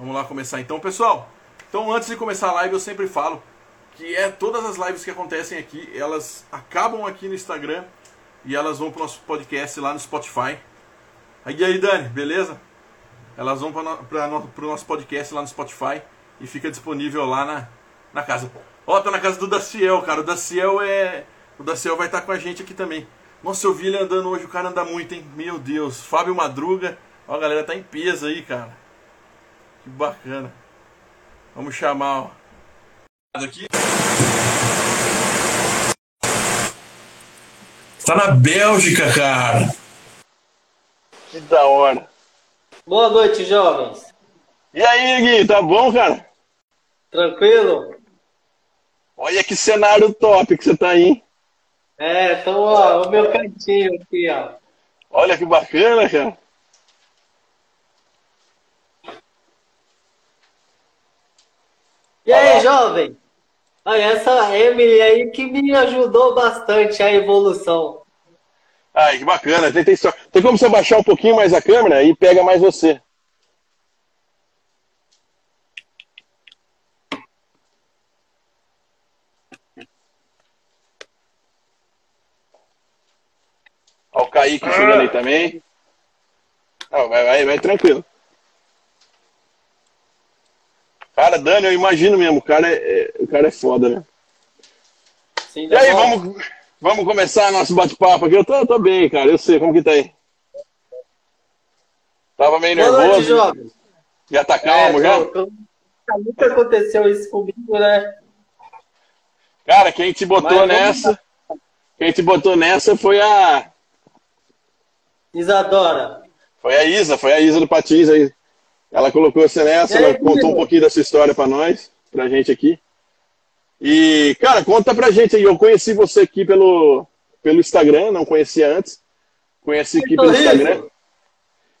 Vamos lá começar então, pessoal. Então, antes de começar a live, eu sempre falo que é todas as lives que acontecem aqui, elas acabam aqui no Instagram e elas vão para o nosso podcast lá no Spotify. E aí, Dani, beleza? Elas vão para o nosso podcast lá no Spotify e fica disponível lá na, na casa. Ó, tá na casa do Daciel, cara. O Daciel é. O Daciel vai estar tá com a gente aqui também. Nossa, eu vi ele andando hoje, o cara anda muito, hein? Meu Deus. Fábio Madruga. Ó, a galera tá em peso aí, cara. Que bacana. Vamos chamar, ó. Aqui. Tá na Bélgica, cara. Que da hora. Boa noite, jovens. E aí, Gui, tá bom, cara? Tranquilo? Olha que cenário top que você tá aí. É, então, ó, o meu cantinho aqui, ó. Olha que bacana, cara. E aí, jovem? Aí, essa Emily aí que me ajudou bastante a evolução. Ai, que bacana. Tem, tem, tem como você baixar um pouquinho mais a câmera e pega mais você. Ó, o Kaique chegando aí também. Não, vai, vai, vai tranquilo. Cara, Dani, eu imagino mesmo, o cara é, é o cara é foda, né? Sim, e aí, vamos, vamos começar nosso bate-papo aqui. Eu tô, tô bem, cara, eu sei como que tá aí. Tava meio Boa nervoso. Noite, já tá calmo, é, já? Nunca aconteceu isso comigo, né? Cara, quem te botou Mas, nessa, quem te botou nessa foi a... Isadora. Foi a Isa, foi a Isa do Patins aí. Ela colocou você nessa, ela contou um pouquinho dessa história para nós, pra gente aqui. E, cara, conta pra gente aí. Eu conheci você aqui pelo, pelo Instagram, não conhecia antes. Conheci aqui pelo Instagram.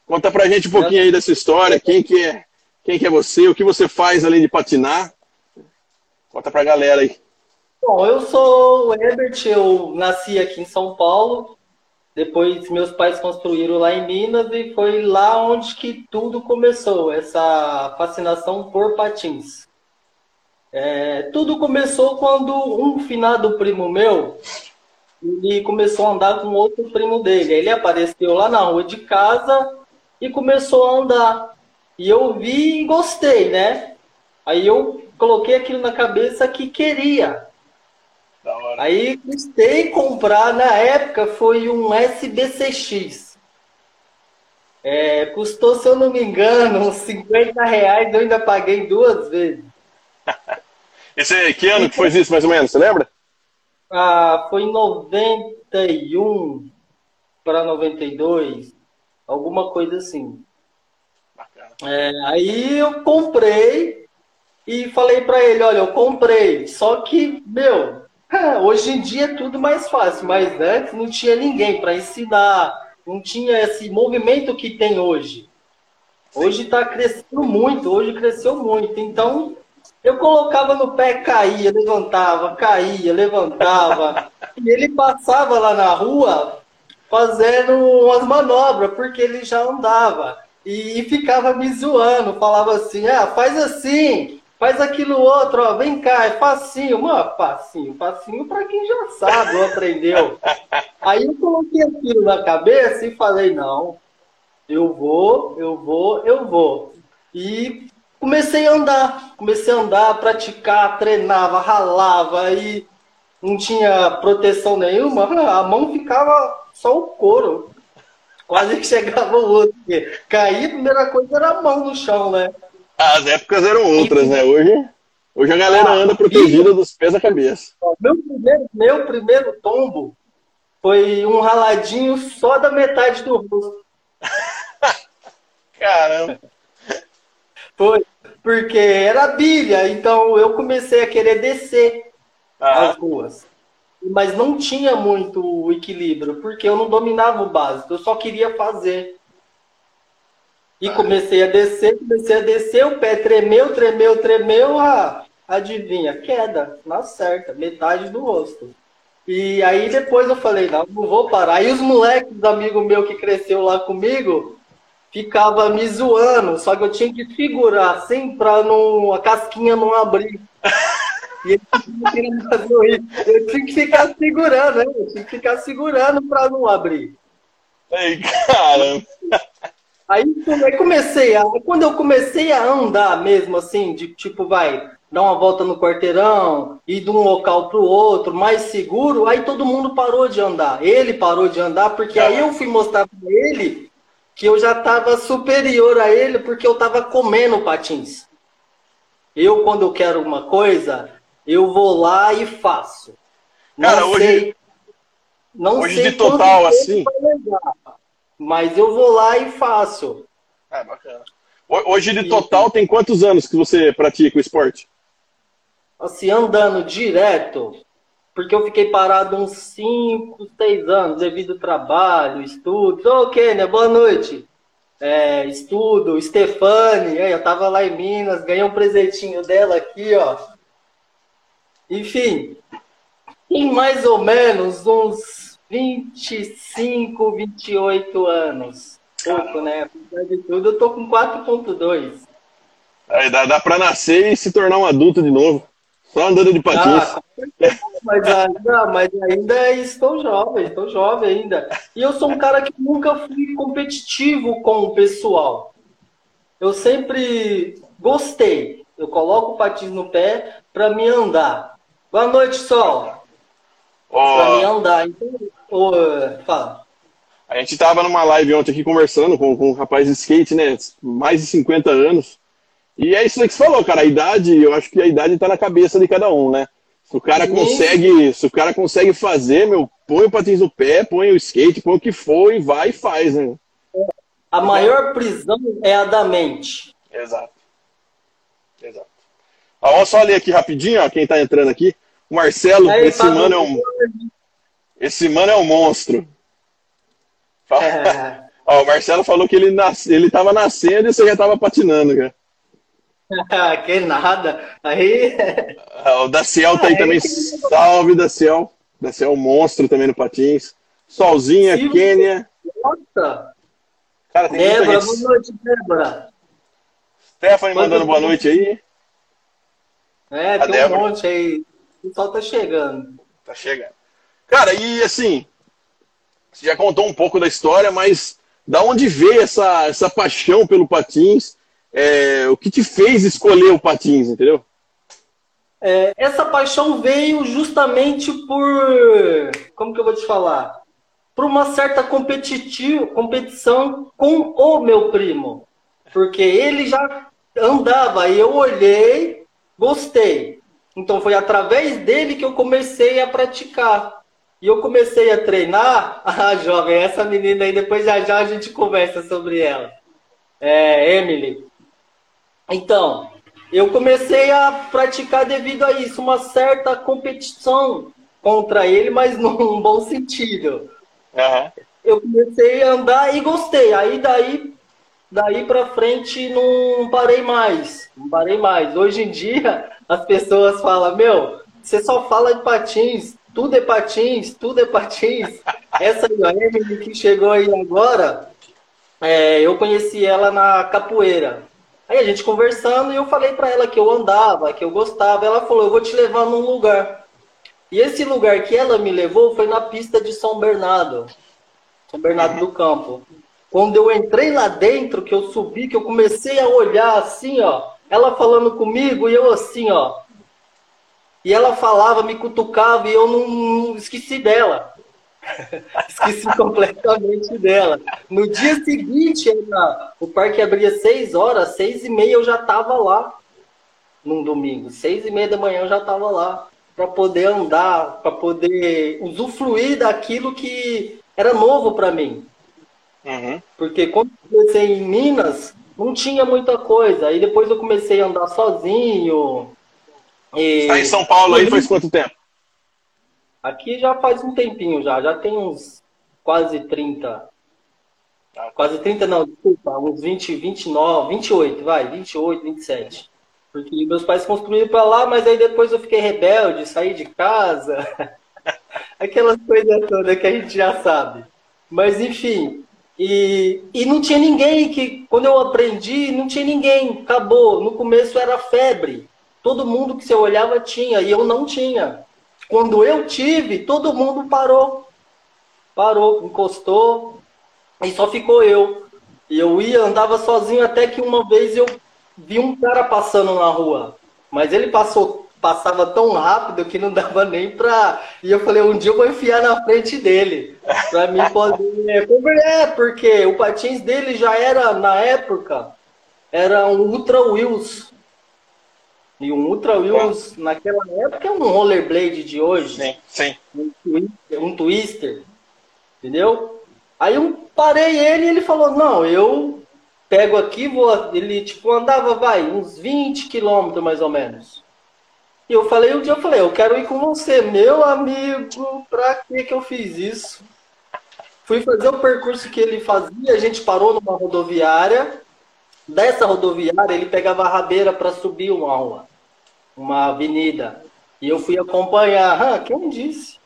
Conta pra gente um pouquinho aí dessa história, quem que é, quem que é você, o que você faz além de patinar. Conta pra galera aí. Bom, eu sou o Herbert, eu nasci aqui em São Paulo, depois meus pais construíram lá em Minas e foi lá onde que tudo começou, essa fascinação por patins. É, tudo começou quando um finado primo meu, ele começou a andar com outro primo dele. Ele apareceu lá na rua de casa e começou a andar. E eu vi e gostei, né? Aí eu coloquei aquilo na cabeça que queria. Aí custei comprar, na época foi um SBCX. É, custou, se eu não me engano, uns 50 reais, eu ainda paguei duas vezes. Esse, que ano que foi isso, mais ou menos, você lembra? Ah, foi em 91 para 92, alguma coisa assim. É, aí eu comprei e falei para ele, olha, eu comprei, só que, meu, é, hoje em dia é tudo mais fácil, mas antes não tinha ninguém para ensinar, não tinha esse movimento que tem hoje. Hoje está crescendo muito, hoje cresceu muito. Então, eu colocava no pé, caía, levantava, caía, levantava. e ele passava lá na rua fazendo umas manobras, porque ele já andava. E, e ficava me zoando, falava assim: ah, faz assim, faz aquilo outro, ó, vem cá, é facinho, mano, facinho, facinho para quem já sabe ou aprendeu. Aí eu coloquei aquilo na cabeça e falei, não, eu vou, eu vou, eu vou. E comecei a andar, comecei a andar, praticar, treinava, ralava e não tinha proteção nenhuma, a mão ficava só o couro. Quase que chegava o outro. Cair, a primeira coisa era a mão no chão, né? As épocas eram outras, né? Hoje, hoje a galera anda protegida dos pés à cabeça. Meu primeiro, meu primeiro tombo foi um raladinho só da metade do rosto. Caramba! Foi, porque era bilha, então eu comecei a querer descer ah. as ruas. Mas não tinha muito equilíbrio, porque eu não dominava o básico, eu só queria fazer. E comecei a descer, comecei a descer, o pé tremeu, tremeu, tremeu, ah, adivinha, queda, na certa, metade do rosto. E aí depois eu falei, não, não vou parar. Aí os moleques, amigo meu que cresceu lá comigo, ficava me zoando, só que eu tinha que segurar assim pra não, a casquinha não abrir. E ele fazer isso. Eu tinha que ficar segurando, né? Eu tinha que ficar segurando pra não abrir. Ei, caramba! Aí, comecei a. Quando eu comecei a andar mesmo, assim, de tipo, vai, dar uma volta no quarteirão, ir de um local para o outro, mais seguro, aí todo mundo parou de andar. Ele parou de andar, porque aí eu fui mostrar para ele que eu já estava superior a ele, porque eu estava comendo patins. Eu, quando eu quero uma coisa, eu vou lá e faço. Cara, não hoje, sei, não hoje sei de total assim. Mas eu vou lá e faço. É, bacana. Hoje de total tem quantos anos que você pratica o esporte? Assim, andando direto, porque eu fiquei parado uns 5, 6 anos devido ao trabalho, estudos. Ô, oh, Kênia, boa noite. É, estudo, Stefane, eu tava lá em Minas, ganhei um presentinho dela aqui, ó. Enfim, tem mais ou menos uns 25, 28 anos. Pouco, né? Apesar de tudo, eu tô com 4.2. Aí dá, dá pra nascer e se tornar um adulto de novo. Só andando de patins. Ah, mas, ainda, mas ainda estou jovem, estou jovem ainda. E eu sou um cara que nunca fui competitivo com o pessoal. Eu sempre gostei. Eu coloco o patins no pé para me andar. Boa noite, Sol. Oh. Para me andar. Então, fala. A gente tava numa live ontem aqui conversando com, com um rapaz de skate, né? Mais de 50 anos. E é isso que você falou, cara. A idade, eu acho que a idade tá na cabeça de cada um, né? Se o cara consegue, se o cara consegue fazer, meu, põe o patins no pé, põe o skate, põe o que for e vai e faz, né? A maior prisão é a da mente. Exato. Exato. Vamos só ler aqui rapidinho, ó, quem tá entrando aqui. O Marcelo, Aí, esse mano é um. Esse mano é um monstro. É. Ó, o Marcelo falou que ele, nasce, ele tava nascendo e você já tava patinando, cara. que nada. Aí. Ah, o Daciel tá aí, também. Salve, Daciel. Daciel, monstro também no Patins. Solzinha, Sim. Quênia. Nossa! Cara, tem Débora, boa noite, Débora. Stephanie mandando boa noite aí. É, A tem Débora. um monte aí. O pessoal tá chegando. Tá chegando. Cara, e assim, você já contou um pouco da história, mas da onde veio essa, essa paixão pelo patins? É, o que te fez escolher o patins, entendeu? É, essa paixão veio justamente por. Como que eu vou te falar? Por uma certa competição com o meu primo. Porque ele já andava e eu olhei, gostei. Então foi através dele que eu comecei a praticar. E eu comecei a treinar, ah, jovem, essa menina aí, depois já já a gente conversa sobre ela. É, Emily. Então, eu comecei a praticar devido a isso, uma certa competição contra ele, mas num bom sentido. Uhum. Eu comecei a andar e gostei. Aí daí, daí para frente não parei mais. Não parei mais. Hoje em dia as pessoas falam, meu, você só fala de patins, tudo é patins, tudo é patins. Essa Emily que chegou aí agora, é, eu conheci ela na capoeira. Aí a gente conversando e eu falei para ela que eu andava, que eu gostava. Ela falou: eu vou te levar num lugar. E esse lugar que ela me levou foi na pista de São Bernardo, São Bernardo do Campo. Quando eu entrei lá dentro, que eu subi, que eu comecei a olhar assim, ó, ela falando comigo e eu assim, ó, e ela falava, me cutucava e eu não, não esqueci dela. esqueci completamente dela. No dia seguinte, era, o parque abria seis horas, seis e meia eu já estava lá. Num domingo, seis e meia da manhã eu já estava lá para poder andar, para poder usufruir daquilo que era novo para mim. Uhum. Porque quando eu comecei em Minas, não tinha muita coisa. Aí depois eu comecei a andar sozinho, e... Tá em São Paulo aí faz quanto tempo? Aqui já faz um tempinho já, já tem uns quase 30. Ah, quase 30 não, desculpa, uns 20, 29, 28, vai, 28, 27. Porque meus pais construíram para lá, mas aí depois eu fiquei rebelde, saí de casa. Aquelas coisas todas que a gente já sabe. Mas enfim, E, e não tinha ninguém que, quando eu aprendi, não tinha ninguém, acabou. No começo era febre. Todo mundo que você olhava tinha, e eu não tinha. Quando eu tive, todo mundo parou. Parou, encostou, e só ficou eu. E eu ia, andava sozinho até que uma vez eu vi um cara passando na rua. Mas ele passou, passava tão rápido que não dava nem pra. E eu falei, um dia eu vou enfiar na frente dele. Pra mim poder. É, porque o patins dele já era, na época, era um Ultra Wheels. E um Ultra Wheels, naquela época, é um rollerblade de hoje. Sim, sim. Um twister, um twister. Entendeu? Aí eu parei ele e ele falou, não, eu pego aqui, vou. Ele tipo andava, vai, uns 20 quilômetros mais ou menos. E eu falei, um dia eu falei, eu quero ir com você, meu amigo, pra que que eu fiz isso? Fui fazer o percurso que ele fazia, a gente parou numa rodoviária. Dessa rodoviária, ele pegava a rabeira para subir uma rua uma avenida. E eu fui acompanhar. Ah, quem disse?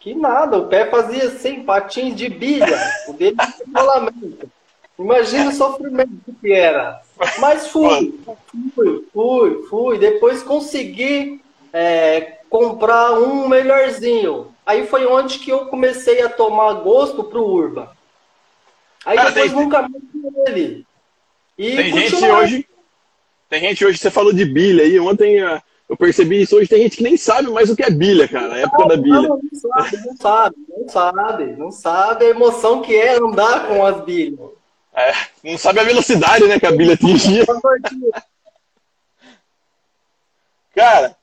Que nada, o pé fazia 100 patins de bilha, o dele de rolamento. Imagina o sofrimento que era. Mas fui, fui, fui, fui. Depois consegui é, comprar um melhorzinho. Aí foi onde que eu comecei a tomar gosto pro Urba. Aí Cara, depois tem, nunca mais ele. E tem gente hoje. Tem gente hoje, você falou de bilha aí. Ontem eu percebi isso hoje, tem gente que nem sabe mais o que é bilha, cara, a época não, da bilha. Não, não sabe, não sabe, não sabe, não sabe a emoção que é andar com as bilhas. É, não sabe a velocidade, né, que a bilha atingia. cara,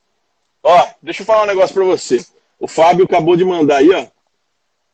ó, deixa eu falar um negócio pra você. O Fábio acabou de mandar aí, ó,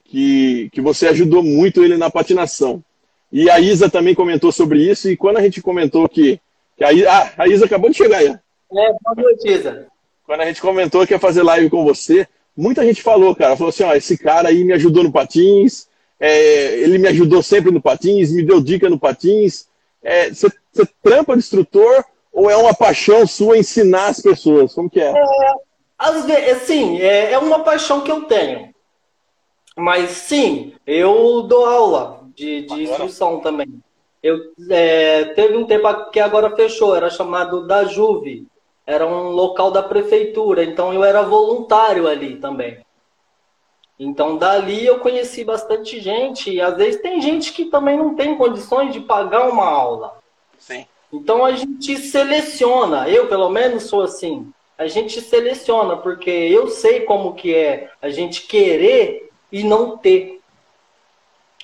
que, que você ajudou muito ele na patinação. E a Isa também comentou sobre isso, e quando a gente comentou que, que a, Isa, ah, a Isa acabou de chegar aí, é, boa noite, Isa. Quando a gente comentou que ia fazer live com você, muita gente falou, cara, falou assim, ó, esse cara aí me ajudou no patins, é, ele me ajudou sempre no patins, me deu dica no patins. É, você, você trampa de instrutor ou é uma paixão sua ensinar as pessoas? Como que é? é às vezes, sim, é, é uma paixão que eu tenho. Mas sim, eu dou aula de, de instrução também. Eu é, teve um tempo que agora fechou, era chamado da Juve, era um local da prefeitura, então eu era voluntário ali também. Então dali eu conheci bastante gente, e às vezes tem gente que também não tem condições de pagar uma aula. Sim. Então a gente seleciona, eu pelo menos sou assim, a gente seleciona, porque eu sei como que é a gente querer e não ter.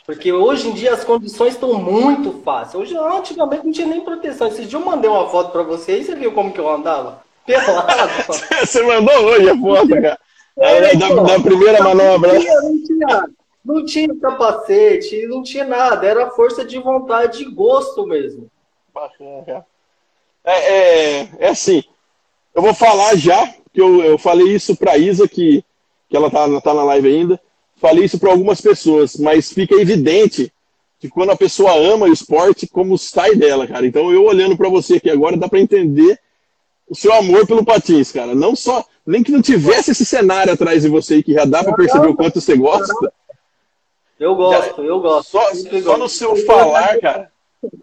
Porque hoje em dia as condições estão muito fáceis. Hoje, antigamente não tinha nem proteção. Esses dias eu mandei uma foto para vocês, você viu como que eu andava? Pelado. você mandou hoje a foto, cara. É, da, da, primeira manobra. Não tinha, não tinha, não tinha capacete, não tinha nada. Era força de vontade e gosto mesmo. Bacana, é, é, é assim, eu vou falar já, que eu, eu falei isso pra Isa, que, que ela tá, tá na live ainda falei isso para algumas pessoas, mas fica evidente que quando a pessoa ama o esporte, como sai dela, cara. Então eu olhando para você aqui agora, dá para entender o seu amor pelo patins, cara. Não só, nem que não tivesse esse cenário atrás de você que já dá para perceber o quanto você gosta. Eu gosto, eu gosto. Só, só no seu falar, cara.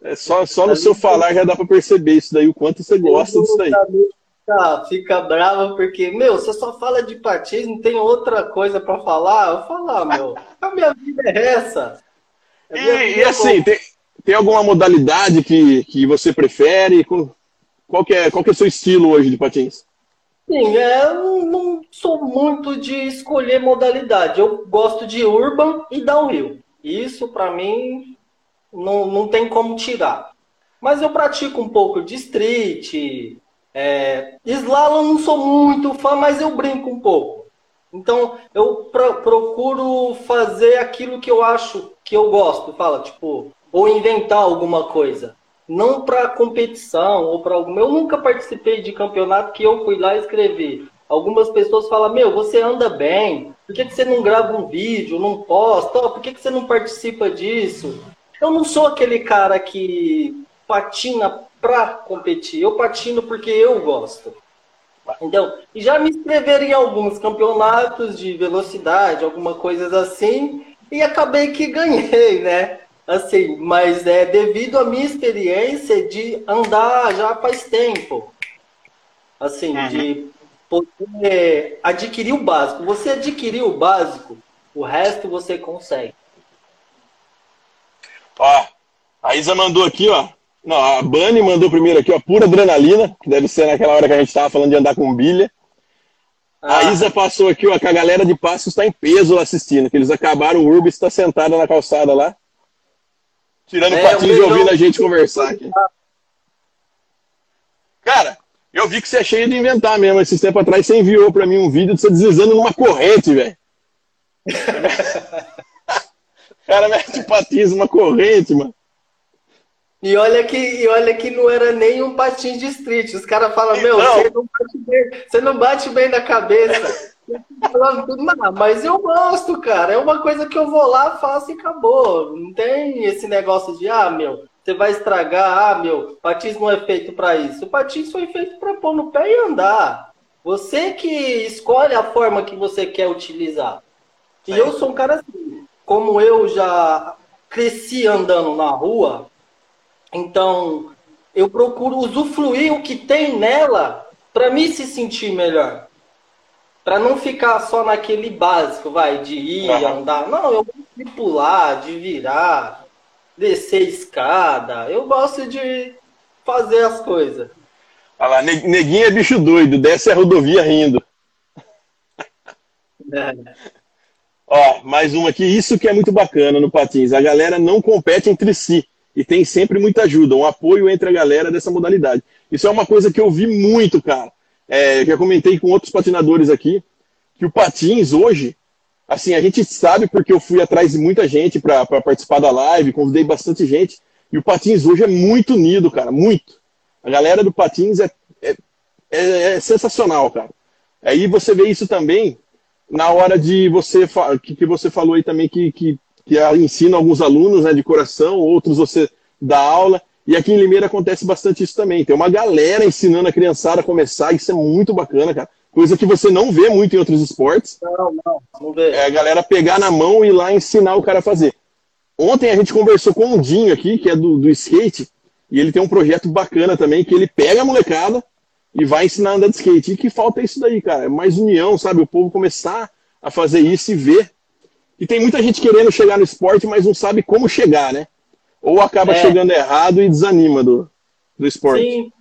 É só, só no seu falar já dá para perceber isso daí, o quanto você gosta disso daí fica, fica brava porque, meu, você só fala de patins, não tem outra coisa para falar? Eu falar, ah, meu, a minha vida é essa. E, e, é assim, tem, tem alguma modalidade que, que você prefere? Qual que, é, qual que é o seu estilo hoje de patins? Sim, é, eu não sou muito de escolher modalidade. Eu gosto de urban e downhill. Isso, para mim, não, não tem como tirar. Mas eu pratico um pouco de street, é, slalom não sou muito fã, mas eu brinco um pouco. Então eu pro, procuro fazer aquilo que eu acho que eu gosto, fala tipo, ou inventar alguma coisa. Não para competição ou para alguma. Eu nunca participei de campeonato que eu fui lá escrever. Algumas pessoas falam: Meu, você anda bem, por que, que você não grava um vídeo, não posta? Por que, que você não participa disso? Eu não sou aquele cara que patina para competir. Eu patino porque eu gosto. Então, e já me inscreveram em alguns campeonatos de velocidade, alguma coisas assim, e acabei que ganhei, né? Assim, mas é devido à minha experiência de andar já faz tempo. Assim, uhum. de poder adquirir o básico. Você adquirir o básico, o resto você consegue. Ó, a Isa mandou aqui, ó. Não, a Bani mandou primeiro aqui, ó, pura adrenalina, que deve ser naquela hora que a gente tava falando de andar com bilha. Ah. A Isa passou aqui, ó, que a galera de Passos está em peso assistindo, que eles acabaram, o Urbis está sentada na calçada lá, tirando é, patins e ouvindo a gente conversar aqui. Cara, eu vi que você é cheio de inventar mesmo. Esse tempo atrás você enviou para mim um vídeo de você deslizando numa corrente, velho. cara mete patins numa corrente, mano. E olha que, e olha que não era nem um patins de street. Os caras falam, meu, você não, bate bem, você não bate bem na cabeça. não, mas eu gosto, cara. É uma coisa que eu vou lá, faço e acabou. Não tem esse negócio de, ah, meu, você vai estragar, ah, meu, patins não é feito para isso. O patins foi feito para pôr no pé e andar. Você que escolhe a forma que você quer utilizar. E é. eu sou um cara assim, como eu já cresci andando na rua, então, eu procuro usufruir o que tem nela para me se sentir melhor. Para não ficar só naquele básico, vai, de ir, uhum. andar. Não, eu gosto de pular, de virar, descer escada. Eu gosto de fazer as coisas. Olha lá, neguinho é bicho doido, desce a rodovia rindo. É. Ó, mais uma aqui, isso que é muito bacana no Patins. A galera não compete entre si e tem sempre muita ajuda, um apoio entre a galera dessa modalidade. Isso é uma coisa que eu vi muito, cara. É, já comentei com outros patinadores aqui, que o patins hoje, assim, a gente sabe porque eu fui atrás de muita gente para participar da live, convidei bastante gente, e o patins hoje é muito unido, cara, muito. A galera do patins é, é, é, é sensacional, cara. Aí você vê isso também na hora de você que, que você falou aí também que, que que ensina alguns alunos né, de coração, outros você dá aula. E aqui em Limeira acontece bastante isso também. Tem uma galera ensinando a criançada a começar, isso é muito bacana, cara. Coisa que você não vê muito em outros esportes. Não, não, não vê. É a galera pegar na mão e ir lá ensinar o cara a fazer. Ontem a gente conversou com o Dinho aqui, que é do, do skate, e ele tem um projeto bacana também, que ele pega a molecada e vai ensinar a andar de skate. E que falta isso daí, cara. É mais união, sabe? O povo começar a fazer isso e ver e tem muita gente querendo chegar no esporte, mas não sabe como chegar, né? Ou acaba é. chegando errado e desanima do, do esporte. Sim.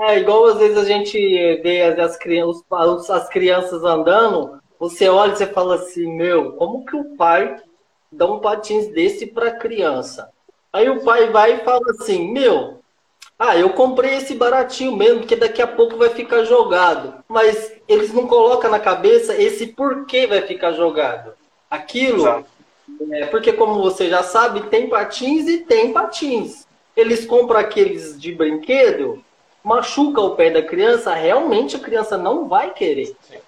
É, igual às vezes a gente vê as, as, as crianças andando, você olha e você fala assim, meu, como que o pai dá um patins desse para criança? Aí o pai vai e fala assim, meu, ah, eu comprei esse baratinho mesmo, porque daqui a pouco vai ficar jogado. Mas eles não colocam na cabeça esse porquê vai ficar jogado. Aquilo, é, porque como você já sabe, tem patins e tem patins. Eles compram aqueles de brinquedo, machuca o pé da criança, realmente a criança não vai querer. Sim.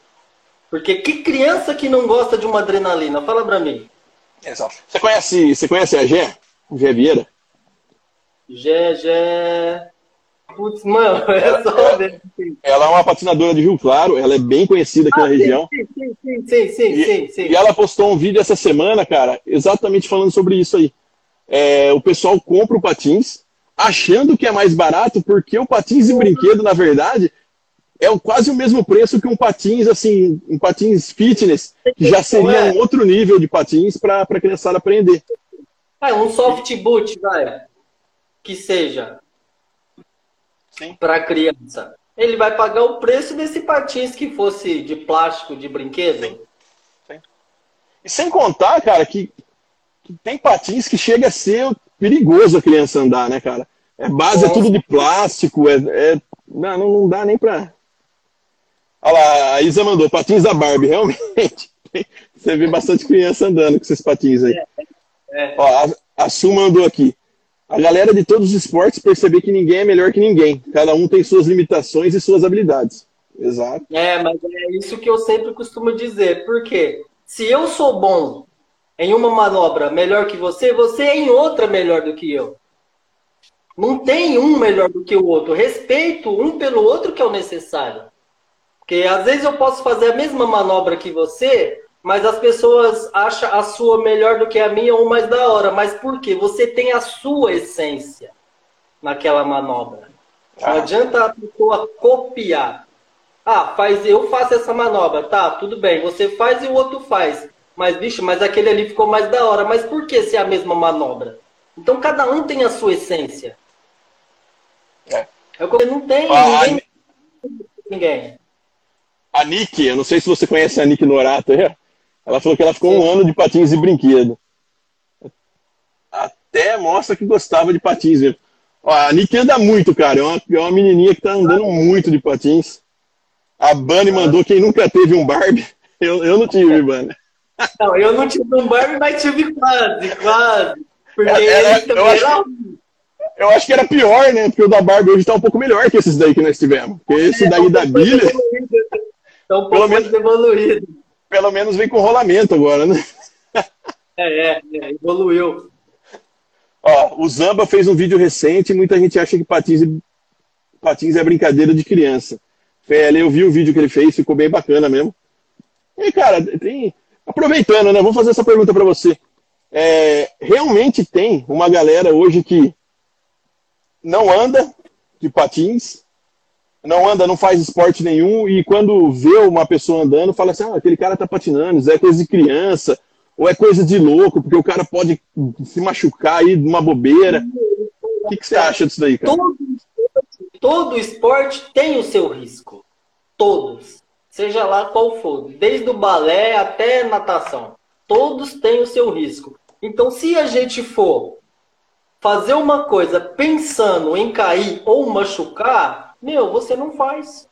Porque que criança que não gosta de uma adrenalina? Fala pra mim. Exato. Você conhece, você conhece a Gé? Gé Vieira? Gé, Gé... Putz, mano, é só ela, ela é uma patinadora de Rio Claro, ela é bem conhecida aqui ah, na sim, região. Sim, sim, sim, sim, e, sim, sim. E ela postou um vídeo essa semana, cara, exatamente falando sobre isso aí. É, o pessoal compra o patins achando que é mais barato, porque o patins de brinquedo, na verdade, é quase o mesmo preço que um patins, assim, um patins fitness, que já seria um outro nível de patins para a criançada aprender. É, um soft boot, vai. Que seja para a criança. Ele vai pagar o preço desse patins que fosse de plástico, de brinquedo. Sim. Sim. E sem contar, cara, que, que, tem patins que chega a ser perigoso a criança andar, né, cara? É base Nossa. é tudo de plástico, é, é não, não dá nem pra. Olha lá, a Isa mandou patins da Barbie, realmente. Você vê bastante criança andando com esses patins aí. É, é. Ó, a, a Su mandou aqui a galera de todos os esportes perceber que ninguém é melhor que ninguém. Cada um tem suas limitações e suas habilidades. Exato. É, mas é isso que eu sempre costumo dizer. Porque se eu sou bom em uma manobra melhor que você, você é em outra melhor do que eu. Não tem um melhor do que o outro. Respeito um pelo outro que é o necessário. Porque às vezes eu posso fazer a mesma manobra que você, mas as pessoas acham a sua melhor do que a minha ou mais da hora. Mas por quê? Você tem a sua essência naquela manobra. Não ah. adianta a pessoa copiar. Ah, faz, eu faço essa manobra, tá, tudo bem. Você faz e o outro faz. Mas, bicho, mas aquele ali ficou mais da hora. Mas por que se é a mesma manobra? Então cada um tem a sua essência. É. Eu não tem ah, ninguém. A... ninguém. A Nick, eu não sei se você conhece a Nick Norato. Ela falou que ela ficou Sim. um ano de patins e brinquedo. Até mostra que gostava de patins. Ó, a Nick anda muito, cara. É uma, é uma menininha que tá andando muito de patins. A Bunny mandou quem nunca teve um Barbie. Eu, eu não tive, Bunny. Não, eu não tive um Barbie, mas tive quase, quase. Porque era, ele eu, acho, eu acho que era pior, né? Porque o da Barbie hoje tá um pouco melhor que esses daí que nós tivemos. Porque esse daí da Bilha. Tá um pouco pelo menos, evoluído. Pelo menos vem com rolamento agora, né? É, é, é evoluiu. Ó, o Zamba fez um vídeo recente e muita gente acha que patins, patins é brincadeira de criança. Fele, eu vi o vídeo que ele fez, ficou bem bacana mesmo. E, cara, tem. Aproveitando, né? Vou fazer essa pergunta para você. É, realmente tem uma galera hoje que não anda de patins, não anda, não faz esporte nenhum, e quando vê uma pessoa andando, fala assim: ah, aquele cara tá patinando, isso é coisa de criança, ou é coisa de louco, porque o cara pode se machucar aí de uma bobeira. O que, que você acha disso daí, cara? Todo, todo esporte tem o seu risco. Todos. Seja lá qual for. Desde o balé até natação. Todos têm o seu risco. Então, se a gente for fazer uma coisa pensando em cair ou machucar, meu, você não faz.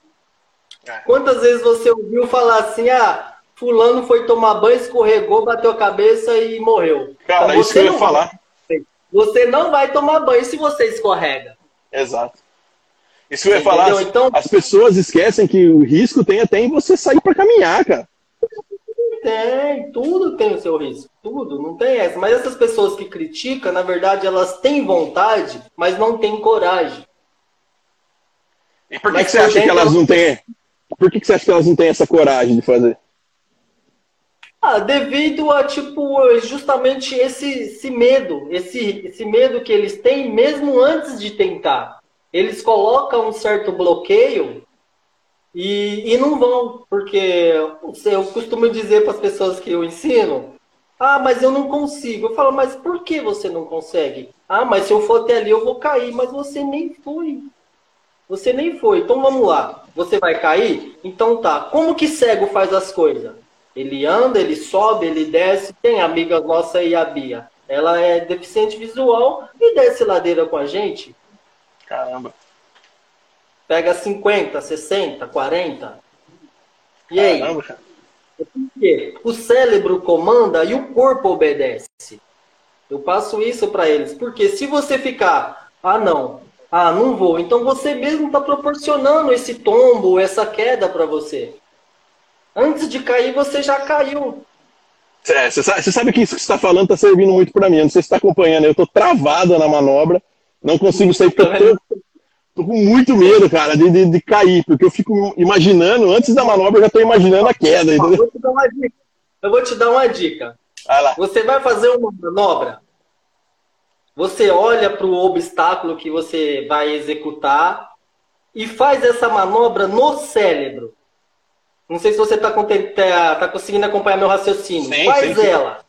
É. Quantas vezes você ouviu falar assim, ah, fulano foi tomar banho, escorregou, bateu a cabeça e morreu. Cara, então, isso que eu ia falar. Você não vai tomar banho se você escorrega. Exato. Isso que eu ia falar. Então, as pessoas esquecem que o risco tem até em você sair para caminhar, cara. Tem, tudo tem o seu risco, tudo, não tem essa. Mas essas pessoas que criticam, na verdade, elas têm vontade, mas não têm coragem. E por que, que você acha que elas não têm? Por que, que você acha que elas não têm essa coragem de fazer? Ah, devido a, tipo, justamente esse, esse medo, esse, esse medo que eles têm mesmo antes de tentar. Eles colocam um certo bloqueio e, e não vão, porque eu costumo dizer para as pessoas que eu ensino, ah, mas eu não consigo. Eu falo, mas por que você não consegue? Ah, mas se eu for até ali eu vou cair, mas você nem foi. Você nem foi. Então vamos lá. Você vai cair? Então tá. Como que cego faz as coisas? Ele anda, ele sobe, ele desce. Tem amiga nossa aí, a Bia. Ela é deficiente visual e desce ladeira com a gente. Caramba. Pega 50, 60, 40. E aí? Caramba, O cérebro comanda e o corpo obedece. Eu passo isso para eles. Porque se você ficar, ah não, ah não vou, então você mesmo está proporcionando esse tombo, essa queda para você. Antes de cair, você já caiu. É, você, sabe, sabe que isso que você está falando está servindo muito para mim. Não sei se está acompanhando. Eu estou travada na manobra, não consigo sair porque eu tô, tô com muito medo, cara, de, de, de, cair, porque eu fico imaginando, antes da manobra, eu já tô imaginando a queda. Eu vou te dar uma dica. Eu vou te dar uma dica. Vai você vai fazer uma manobra, você olha para o obstáculo que você vai executar e faz essa manobra no cérebro. Não sei se você está tá, tá conseguindo acompanhar meu raciocínio. Sim, faz sim, ela. Sim.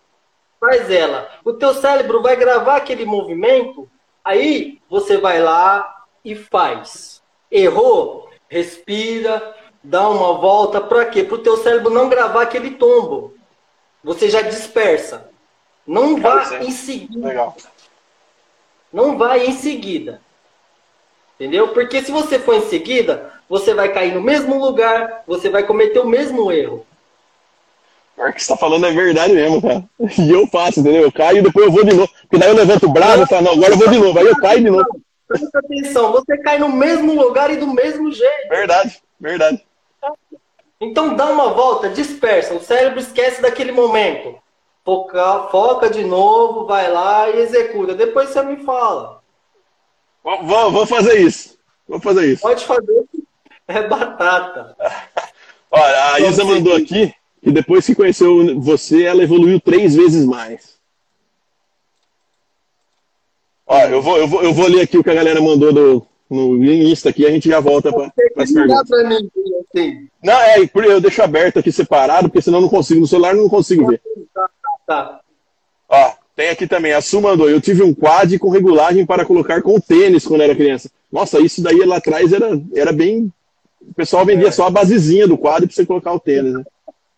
Faz ela. O teu cérebro vai gravar aquele movimento, aí você vai lá, e faz. Errou? Respira, dá uma volta. Para quê? Para o teu cérebro não gravar aquele tombo. Você já dispersa. Não vá em seguida. Não vai em seguida. Entendeu? Porque se você for em seguida, você vai cair no mesmo lugar, você vai cometer o mesmo erro. O que você tá falando é verdade mesmo, cara. E eu faço, entendeu? Eu caio e depois eu vou de novo. Porque daí eu levanto o braço e falo, não, agora eu vou de novo. Aí eu caio de novo. Presta atenção, você cai no mesmo lugar e do mesmo jeito. Verdade, verdade. Então dá uma volta, dispersa. O cérebro esquece daquele momento. Foca, foca de novo, vai lá e executa. Depois você me fala. Vou, vou fazer isso. Vou fazer isso. Pode fazer. É batata. Olha, a Isa mandou aqui. que depois que conheceu você, ela evoluiu três vezes mais. Ó, eu vou, eu vou, eu vou ler aqui o que a galera mandou do, no Insta aqui, a gente já volta para as perguntas. Mim, assim. Não, é, eu deixo aberto aqui separado, porque senão eu não consigo, no celular não consigo ver. Tá, tá. Ó, tem aqui também, a Su mandou, eu tive um quad com regulagem para colocar com tênis quando era criança. Nossa, isso daí lá atrás era, era bem... O pessoal vendia é. só a basezinha do quad para você colocar o tênis, né?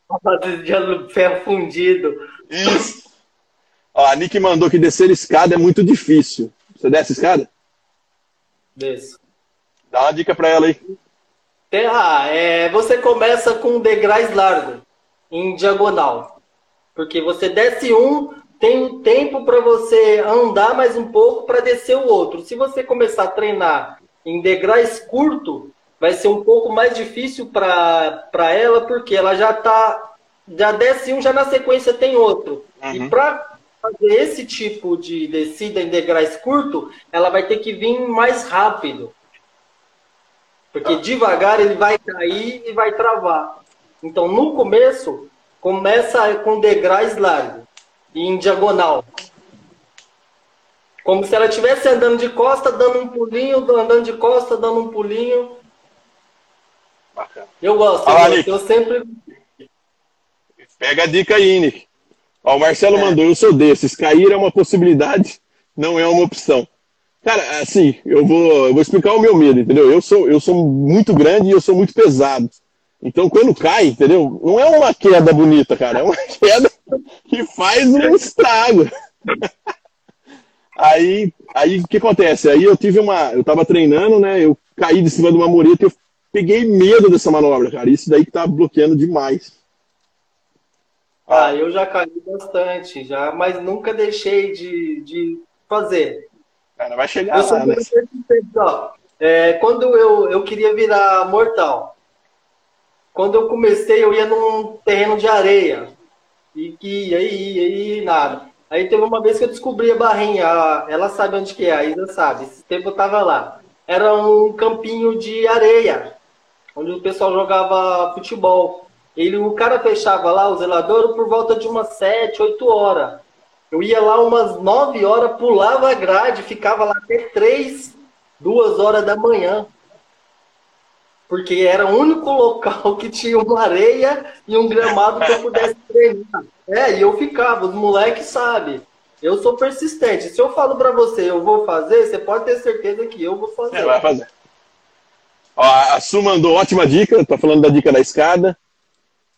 A basezinha do ferro fundido. Isso. Ó, a Nick mandou que descer escada é muito difícil. Você desce escada? Desço. Dá uma dica para ela aí. Ah, é, você começa com degraus largos, em diagonal. Porque você desce um, tem um tempo para você andar mais um pouco para descer o outro. Se você começar a treinar em degraus curto, vai ser um pouco mais difícil para ela, porque ela já tá já desce um, já na sequência tem outro. Uhum. E para fazer esse tipo de descida em degraus curto, ela vai ter que vir mais rápido. Porque ah. devagar ele vai cair e vai travar. Então, no começo, começa com degraus largos e em diagonal. Como se ela estivesse andando de costa, dando um pulinho, andando de costa, dando um pulinho. Bacana. Eu gosto, eu, gosto. eu sempre. Pega a dica aí, Nick. Ó, o Marcelo é. mandou, eu sou desses. Cair é uma possibilidade, não é uma opção. Cara, assim, eu vou, eu vou explicar o meu medo, entendeu? Eu sou, eu sou muito grande e eu sou muito pesado. Então, quando cai, entendeu? Não é uma queda bonita, cara. É uma queda que faz um estrago. Aí, aí o que acontece? Aí eu tive uma. Eu tava treinando, né? Eu caí de cima de uma mureta e eu peguei medo dessa manobra, cara. Isso daí que tá bloqueando demais. Ah, eu já caí bastante, já, mas nunca deixei de, de fazer. Cara, vai chegar eu lá, né? Ó, é, quando eu, eu queria virar mortal, quando eu comecei, eu ia num terreno de areia. E que ia, ia, nada. Aí teve uma vez que eu descobri a barrinha, ela sabe onde que é, a Isa sabe. Esse tempo eu tava lá. Era um campinho de areia, onde o pessoal jogava futebol. Ele, o cara fechava lá, o zelador, por volta de umas 7, 8 horas. Eu ia lá umas 9 horas, pulava a grade, ficava lá até 3, 2 horas da manhã. Porque era o único local que tinha uma areia e um gramado que eu pudesse treinar. É, e eu ficava, os moleques sabem. Eu sou persistente. Se eu falo para você, eu vou fazer, você pode ter certeza que eu vou fazer. É, vai fazer. Ó, a Su mandou ótima dica, tá falando da dica da escada.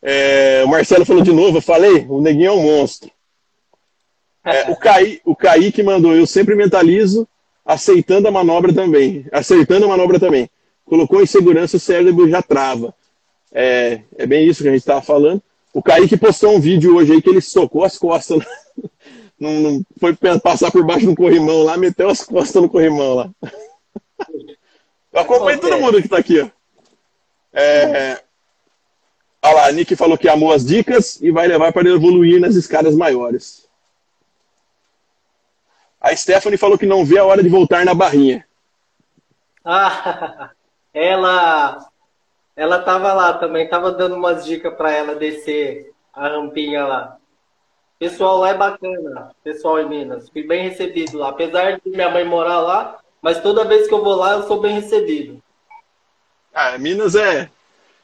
É, o Marcelo falou de novo, eu falei, o neguinho é um monstro. É, o, Caí, o Kaique mandou, eu sempre mentalizo aceitando a manobra também, acertando a manobra também. Colocou em segurança, o cérebro já trava. É, é bem isso que a gente estava falando. O Kaique postou um vídeo hoje aí que ele socou as costas. Não, não foi passar por baixo do corrimão lá, meteu as costas no corrimão lá. Eu acompanho todo mundo que está aqui, ó. É, Olha lá, a Nick falou que amou as dicas e vai levar para evoluir nas escadas maiores. A Stephanie falou que não vê a hora de voltar na barrinha. Ah, ela ela tava lá também, tava dando umas dicas para ela descer a rampinha lá. Pessoal lá é bacana, pessoal em Minas. Fui bem recebido lá. Apesar de minha mãe morar lá, mas toda vez que eu vou lá, eu sou bem recebido. Ah, Minas é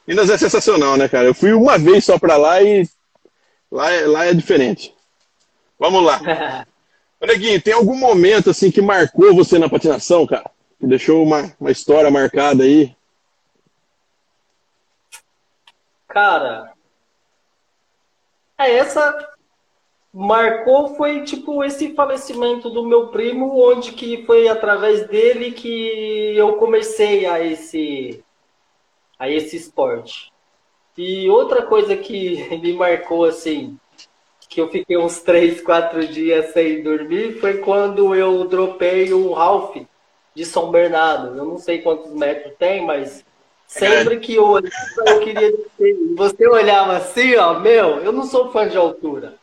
Minas é sensacional, né, cara? Eu fui uma vez só pra lá e lá é, lá é diferente. Vamos lá. Neguinho, tem algum momento assim que marcou você na patinação, cara? Deixou uma, uma história marcada aí? Cara, é, essa marcou foi tipo esse falecimento do meu primo, onde que foi através dele que eu comecei a esse a esse esporte. E outra coisa que me marcou assim, que eu fiquei uns três, quatro dias sem dormir, foi quando eu dropei o Ralph de São Bernardo. Eu não sei quantos metros tem, mas sempre que eu olhava, eu queria Você olhava assim, ó, meu, eu não sou fã de altura.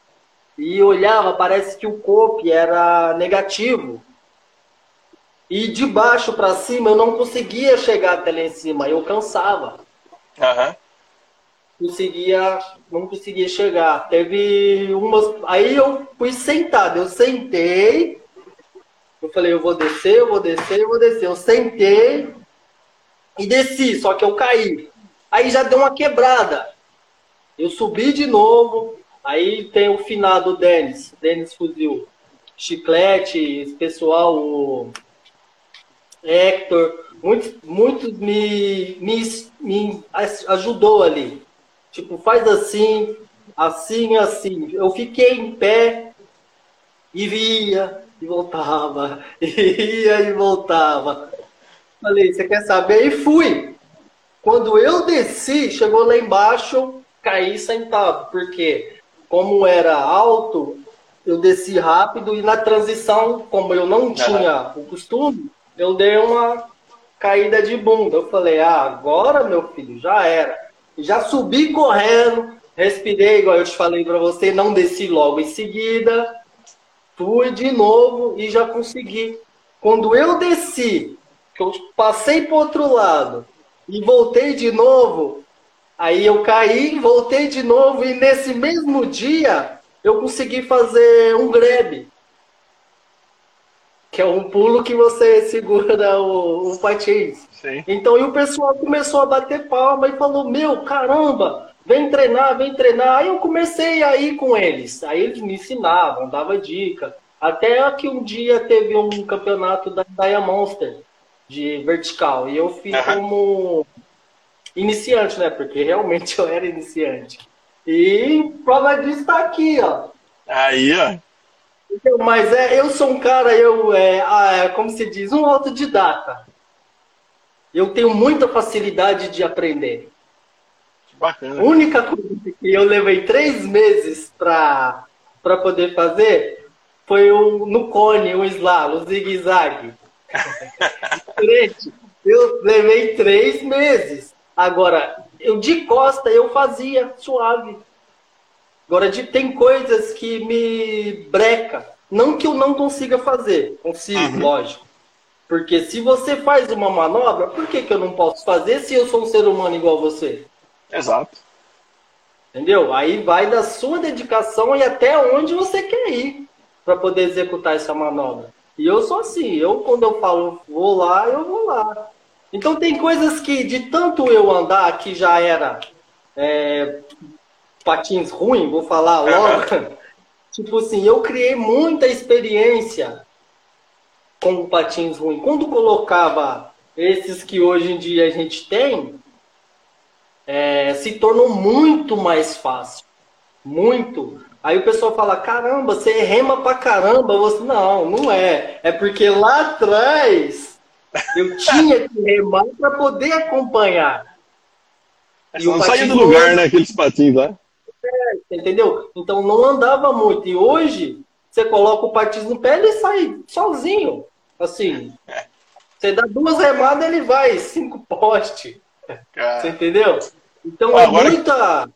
E olhava, parece que o COP era negativo. E de baixo para cima eu não conseguia chegar até lá em cima, eu cansava. Uhum. conseguia, não conseguia chegar. Teve umas. Aí eu fui sentado, eu sentei. Eu falei, eu vou descer, eu vou descer, eu vou descer. Eu sentei e desci, só que eu caí. Aí já deu uma quebrada. Eu subi de novo. Aí tem o finado Denis, Denis Fuzil. Chiclete, pessoal, o Hector, muitos, muitos me, me, me ajudou ali. Tipo, faz assim, assim, assim. Eu fiquei em pé e via e voltava, ia e voltava. Falei, você quer saber? E fui. Quando eu desci, chegou lá embaixo, caí sentado, porque como era alto, eu desci rápido e na transição, como eu não tinha o costume, eu dei uma caída de bunda. Eu falei, ah, agora, meu filho, já era. Já subi correndo, respirei, igual eu te falei para você, não desci logo em seguida, fui de novo e já consegui. Quando eu desci, que eu passei para outro lado e voltei de novo, aí eu caí, voltei de novo e nesse mesmo dia eu consegui fazer um grebe que é um pulo que você segura o, o patins. Sim. Então, e o pessoal começou a bater palma e falou: Meu, caramba, vem treinar, vem treinar. Aí eu comecei a ir com eles. Aí eles me ensinavam, davam dica. Até que um dia teve um campeonato da Diamond Monster de vertical. E eu fiz uhum. como iniciante, né? Porque realmente eu era iniciante. E prova disso está aqui, ó. Aí, ó. Mas é, eu sou um cara, eu, é, é, como se diz, um autodidata. Eu tenho muita facilidade de aprender. Bacana. A única coisa que eu levei três meses para poder fazer foi o, no cone, o slalom, o zigue-zague. eu levei três meses. Agora, eu de costa eu fazia suave. Agora, de, tem coisas que me breca. Não que eu não consiga fazer, consigo, uhum. lógico. Porque se você faz uma manobra, por que, que eu não posso fazer se eu sou um ser humano igual você? Exato. Entendeu? Aí vai da sua dedicação e até onde você quer ir para poder executar essa manobra. E eu sou assim, eu quando eu falo vou lá, eu vou lá. Então tem coisas que de tanto eu andar que já era é, patins ruim, vou falar logo. tipo assim, eu criei muita experiência com patins ruim. Quando colocava esses que hoje em dia a gente tem, é, se tornou muito mais fácil. Muito. Aí o pessoal fala: caramba, você rema pra caramba. Você, não, não é. É porque lá atrás eu tinha que remar para poder acompanhar. É, não saía do lugar, né? Aqueles patins lá entendeu? Então não andava muito. E hoje, você coloca o patins no pé, ele sai sozinho. Assim, você dá duas remadas, ele vai, cinco postes. Você entendeu? Então é agora, é muita.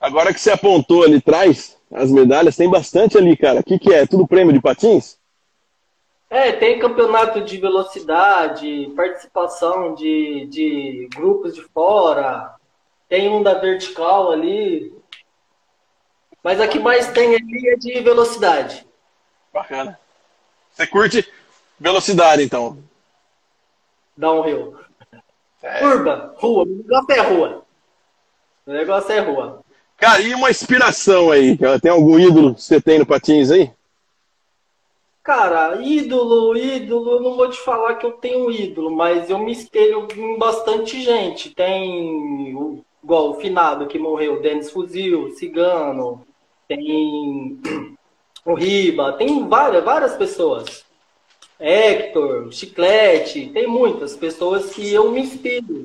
Agora que você apontou ali atrás, as medalhas, tem bastante ali, cara. O que, que é? Tudo prêmio de patins? É, tem campeonato de velocidade, participação de, de grupos de fora, tem um da vertical ali, mas a que mais tem ali é de velocidade. Bacana. Você curte velocidade, então? Downhill. É. Curva, rua. O negócio é rua. O negócio é rua. Cara, e uma inspiração aí? Tem algum ídolo que você tem no patins aí? Cara, ídolo, ídolo, eu não vou te falar que eu tenho ídolo, mas eu me espelho em bastante gente. Tem o, igual o finado que morreu, Denis Fuzil, Cigano, tem o Riba, tem várias, várias pessoas. Hector, Chiclete, tem muitas pessoas que eu me inspiro.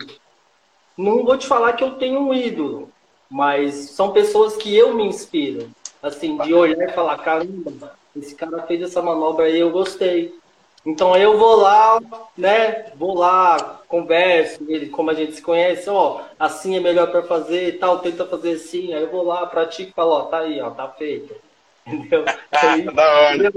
Não vou te falar que eu tenho um ídolo, mas são pessoas que eu me inspiro. Assim, de olhar e falar, caramba, esse cara fez essa manobra aí, eu gostei. Então eu vou lá, né? Vou lá, converso, como a gente se conhece, ó, assim é melhor para fazer, tal, tenta fazer assim, aí eu vou lá, pratico e falo, ó, tá aí, ó, tá feito. Entendeu? Aí, da hora.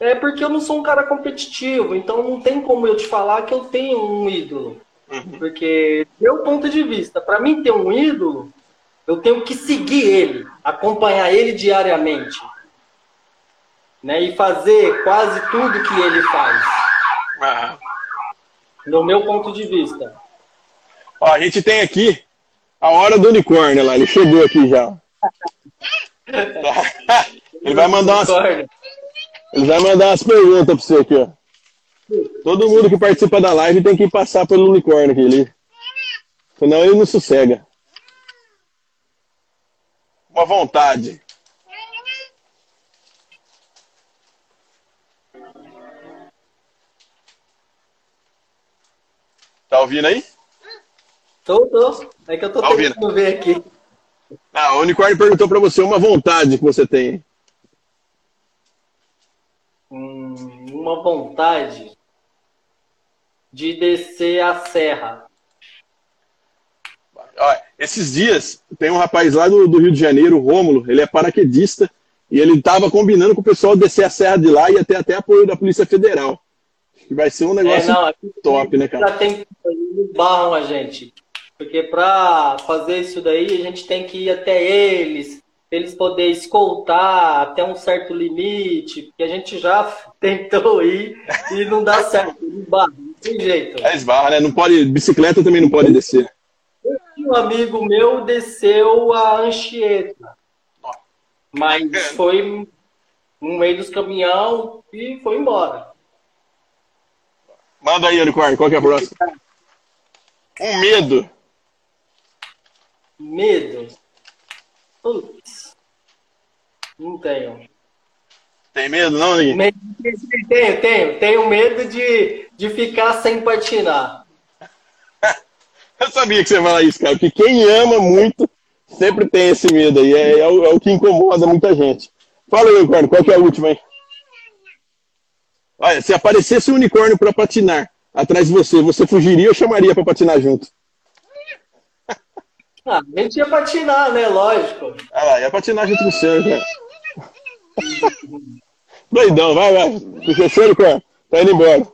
É porque eu não sou um cara competitivo, então não tem como eu te falar que eu tenho um ídolo. Uhum. Porque, meu ponto de vista, para mim ter um ídolo, eu tenho que seguir ele, acompanhar ele diariamente. Né, e fazer quase tudo que ele faz. Uhum. No meu ponto de vista. Ó, a gente tem aqui a hora do unicórnio lá, ele chegou aqui já. ele vai mandar umas, ele vai mandar umas perguntas para você aqui, ó. Todo mundo que participa da live tem que passar pelo unicórnio aqui, ele. senão ele não sossega. Uma vontade. Tá ouvindo aí? Tô, tô. É que eu tô tá tentando ouvindo? ver aqui. Ah, o unicórnio perguntou para você uma vontade que você tem. Uma vontade de descer a serra. Olha, esses dias tem um rapaz lá do, do Rio de Janeiro, o Rômulo, ele é paraquedista e ele estava combinando com o pessoal descer a serra de lá e até até apoio da Polícia Federal. Que vai ser um negócio é, não, top, né, cara? Já tem barram a gente. Porque para fazer isso daí, a gente tem que ir até eles, eles poderem escoltar até um certo limite, porque a gente já tentou ir e não dá certo, esbarra, não tem jeito. É esbarra, né? Não pode, bicicleta também não pode descer. Um amigo meu desceu a Anchieta, mas foi no meio dos caminhão e foi embora. Manda aí, Unicórnio, qual que é a próxima? Um medo Medo. Putz. Não tenho. Tem medo, não, Ninguém? Tenho, tenho. Tenho medo de, de ficar sem patinar. Eu sabia que você ia falar isso, cara. Porque quem ama muito sempre tem esse medo aí. É, é, o, é o, que incomoda muita gente. Fala aí, unicórnio, qual que é a última aí? Olha, se aparecesse um unicórnio para patinar atrás de você, você fugiria ou chamaria para patinar junto? Ah, a gente ia patinar, né? Lógico. Ah lá, ia patinar junto com o senhor, cara. Doidão, vai, vai. O professor, cara, tá indo embora.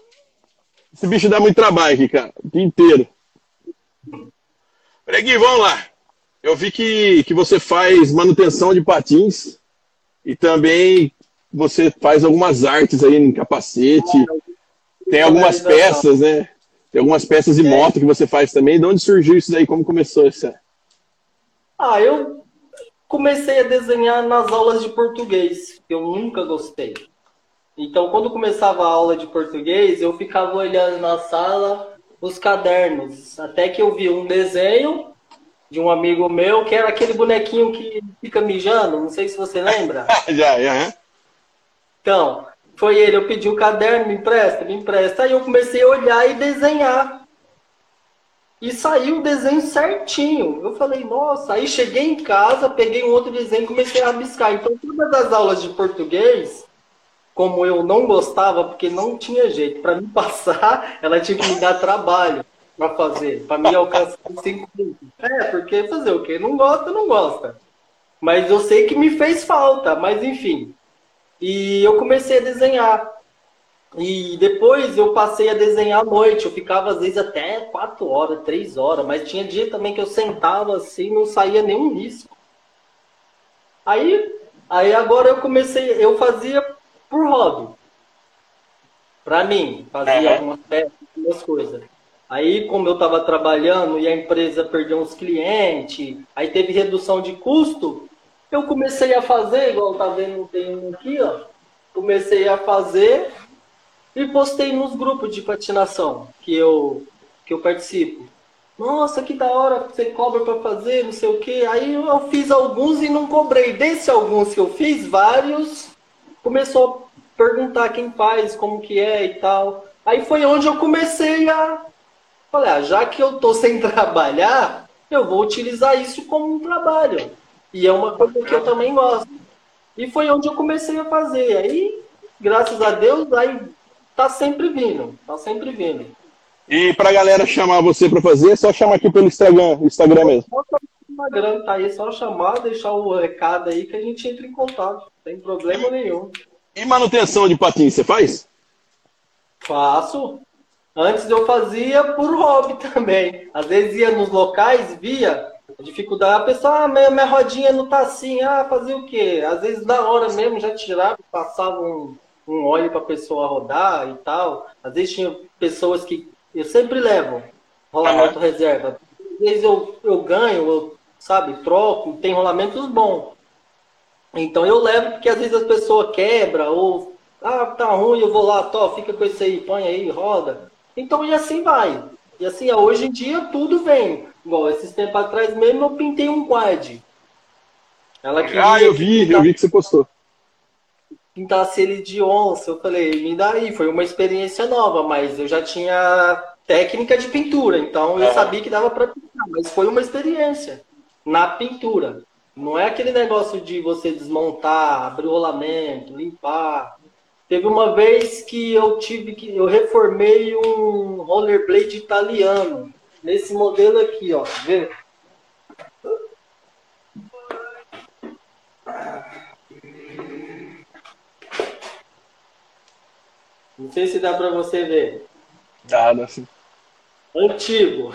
Esse bicho dá muito trabalho aqui, cara. O dia inteiro. Pregui, vamos lá. Eu vi que, que você faz manutenção de patins e também você faz algumas artes aí em capacete. Tem algumas peças, né? Tem algumas peças de moto que você faz também. De onde surgiu isso daí? Como começou isso? Ah, eu comecei a desenhar nas aulas de português, que eu nunca gostei. Então, quando começava a aula de português, eu ficava olhando na sala os cadernos, até que eu vi um desenho de um amigo meu, que era aquele bonequinho que fica mijando, não sei se você lembra. já, já. Então, foi ele, eu pedi o caderno, me empresta, me empresta. Aí eu comecei a olhar e desenhar. E saiu o desenho certinho. Eu falei, nossa, aí cheguei em casa, peguei um outro desenho e comecei a rabiscar. Então, todas as aulas de português, como eu não gostava, porque não tinha jeito, para me passar, ela tinha que me dar trabalho para fazer, para me alcançar cinco minutos. É, porque fazer o quê? Não gosta, não gosta. Mas eu sei que me fez falta, mas enfim. E eu comecei a desenhar. E depois eu passei a desenhar à noite. Eu ficava às vezes até quatro horas, três horas, mas tinha dia também que eu sentava assim, não saía nenhum risco. Aí, aí agora eu comecei, eu fazia por hobby. Pra mim, fazia algumas peças, algumas coisas. Aí, como eu estava trabalhando e a empresa perdeu uns clientes, aí teve redução de custo, eu comecei a fazer, igual tá vendo, tem um aqui, ó. Comecei a fazer e postei nos grupos de patinação que eu, que eu participo. Nossa, que da hora, você cobra para fazer, não sei o que. Aí eu fiz alguns e não cobrei. Desse alguns que eu fiz, vários, começou a perguntar quem faz, como que é e tal. Aí foi onde eu comecei a. Falei, ah, já que eu tô sem trabalhar, eu vou utilizar isso como um trabalho. E é uma coisa que eu também gosto. E foi onde eu comecei a fazer. Aí, graças a Deus, aí tá sempre vindo, tá sempre vindo. E pra galera chamar você pra fazer, é só chamar aqui pelo Instagram, Instagram mesmo. Instagram, tá aí, só chamar, deixar o recado aí que a gente entra em contato, não tem problema nenhum. E manutenção de patins, você faz? Faço. Antes eu fazia por hobby também. Às vezes ia nos locais, via a dificuldade. A pessoa, ah, minha, minha rodinha não tá assim, ah, fazia o quê? Às vezes na hora mesmo já tirava, passava um, um óleo para a pessoa rodar e tal. Às vezes tinha pessoas que eu sempre levo rolamento uhum. reserva. Às vezes eu, eu ganho, eu, sabe, troco, tem rolamentos bons. Então eu levo porque às vezes as pessoas quebra ou ah, tá ruim, eu vou lá, to, fica com isso aí, põe aí, roda. Então, e assim vai. E assim, hoje em dia tudo vem. Igual, esses tempos atrás mesmo eu pintei um quad. Ela queria ah, eu vi, eu vi que você postou. Pintasse ele de onça. Eu falei, me dá aí. Foi uma experiência nova, mas eu já tinha técnica de pintura, então eu é. sabia que dava para pintar. Mas foi uma experiência na pintura. Não é aquele negócio de você desmontar, abrir o rolamento, limpar. Teve uma vez que eu tive que. Eu reformei um rollerblade italiano. Nesse modelo aqui, ó. Vê? Não sei se dá para você ver. Dá, dá sim. Antigo.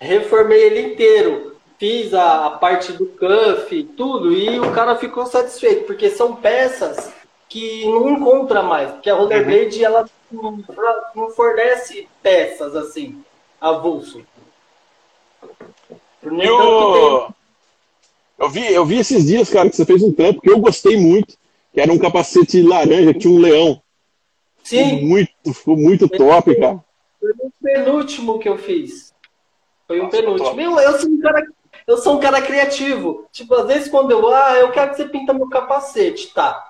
Reformei ele inteiro. Fiz a, a parte do cuff, tudo, e o cara ficou satisfeito, porque são peças que não encontra mais, porque a Rollerblade uhum. ela não, não, fornece peças assim, avulso. Eu... eu, vi, eu vi esses dias, cara, que você fez um trampo que eu gostei muito, que era um capacete laranja, que tinha um leão. Sim. Ficou muito, ficou muito top, cara. Foi o penúltimo que eu fiz. Foi o penúltimo. Meu, eu sou um cara eu sou um cara criativo. Tipo, às vezes quando eu, ah, eu quero que você pinta meu capacete, tá?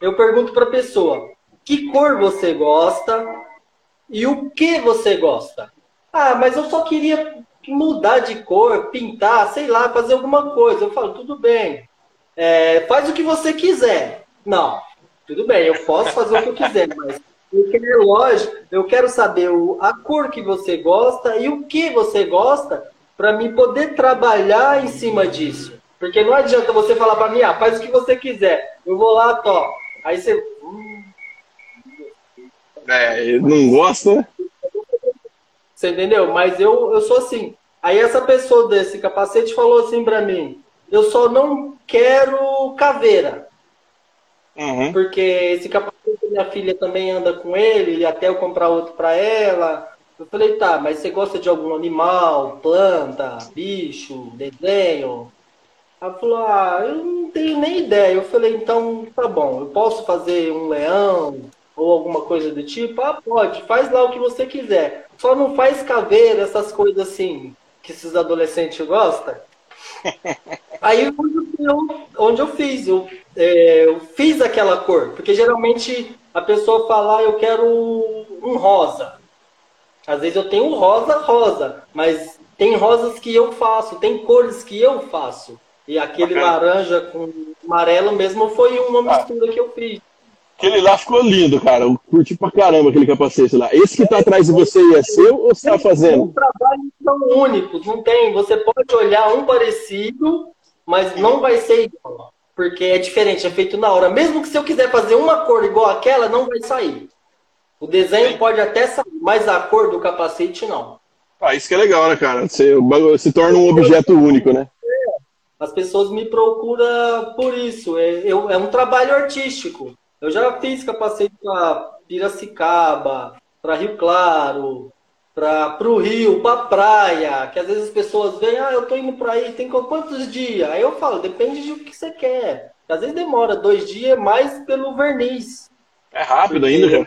eu pergunto para a pessoa: que cor você gosta e o que você gosta? Ah, mas eu só queria mudar de cor, pintar, sei lá, fazer alguma coisa. Eu falo, tudo bem, é, faz o que você quiser. Não, tudo bem, eu posso fazer o que eu quiser, mas eu quero, lógico, eu quero saber a cor que você gosta e o que você gosta para mim poder trabalhar em cima disso. Porque não adianta você falar para mim, ah, faz o que você quiser. Eu vou lá, top. Aí você. É, não gosta. Você entendeu? Mas eu, eu sou assim. Aí essa pessoa desse capacete falou assim pra mim: eu só não quero caveira. Uhum. Porque esse capacete minha filha também anda com ele, e até eu comprar outro pra ela. Eu falei, tá, mas você gosta de algum animal, planta, bicho, desenho? Ela falou, ah, eu não tenho nem ideia. Eu falei, então tá bom, eu posso fazer um leão ou alguma coisa do tipo? Ah, pode, faz lá o que você quiser. Só não faz caveira, essas coisas assim que esses adolescentes gostam. Aí onde eu, onde eu fiz, eu, é, eu, fiz aquela cor, porque geralmente a pessoa fala, ah, eu quero um rosa. Às vezes eu tenho um rosa, rosa, mas tem rosas que eu faço, tem cores que eu faço. E aquele Bacana. laranja com amarelo mesmo foi uma ah. mistura que eu fiz. Aquele lá ficou lindo, cara. Eu curti pra caramba aquele capacete lá. Esse que tá atrás de você é seu ou você tá fazendo? Um trabalho tão único, não tem. Você pode olhar um parecido, mas não vai ser igual. Porque é diferente, é feito na hora. Mesmo que se eu quiser fazer uma cor igual aquela, não vai sair. O desenho Sim. pode até sair, mas a cor do capacete não. Ah, isso que é legal, né, cara? Você se torna um objeto único, né? As pessoas me procuram por isso. É, eu, é um trabalho artístico. Eu já fiz capacete para Piracicaba, para Rio Claro, para o Rio, para praia, que às vezes as pessoas veem, ah, eu tô indo para aí, tem quantos dias? Aí eu falo, depende do que você quer. Às vezes demora dois dias, mais pelo verniz. É rápido ainda, já.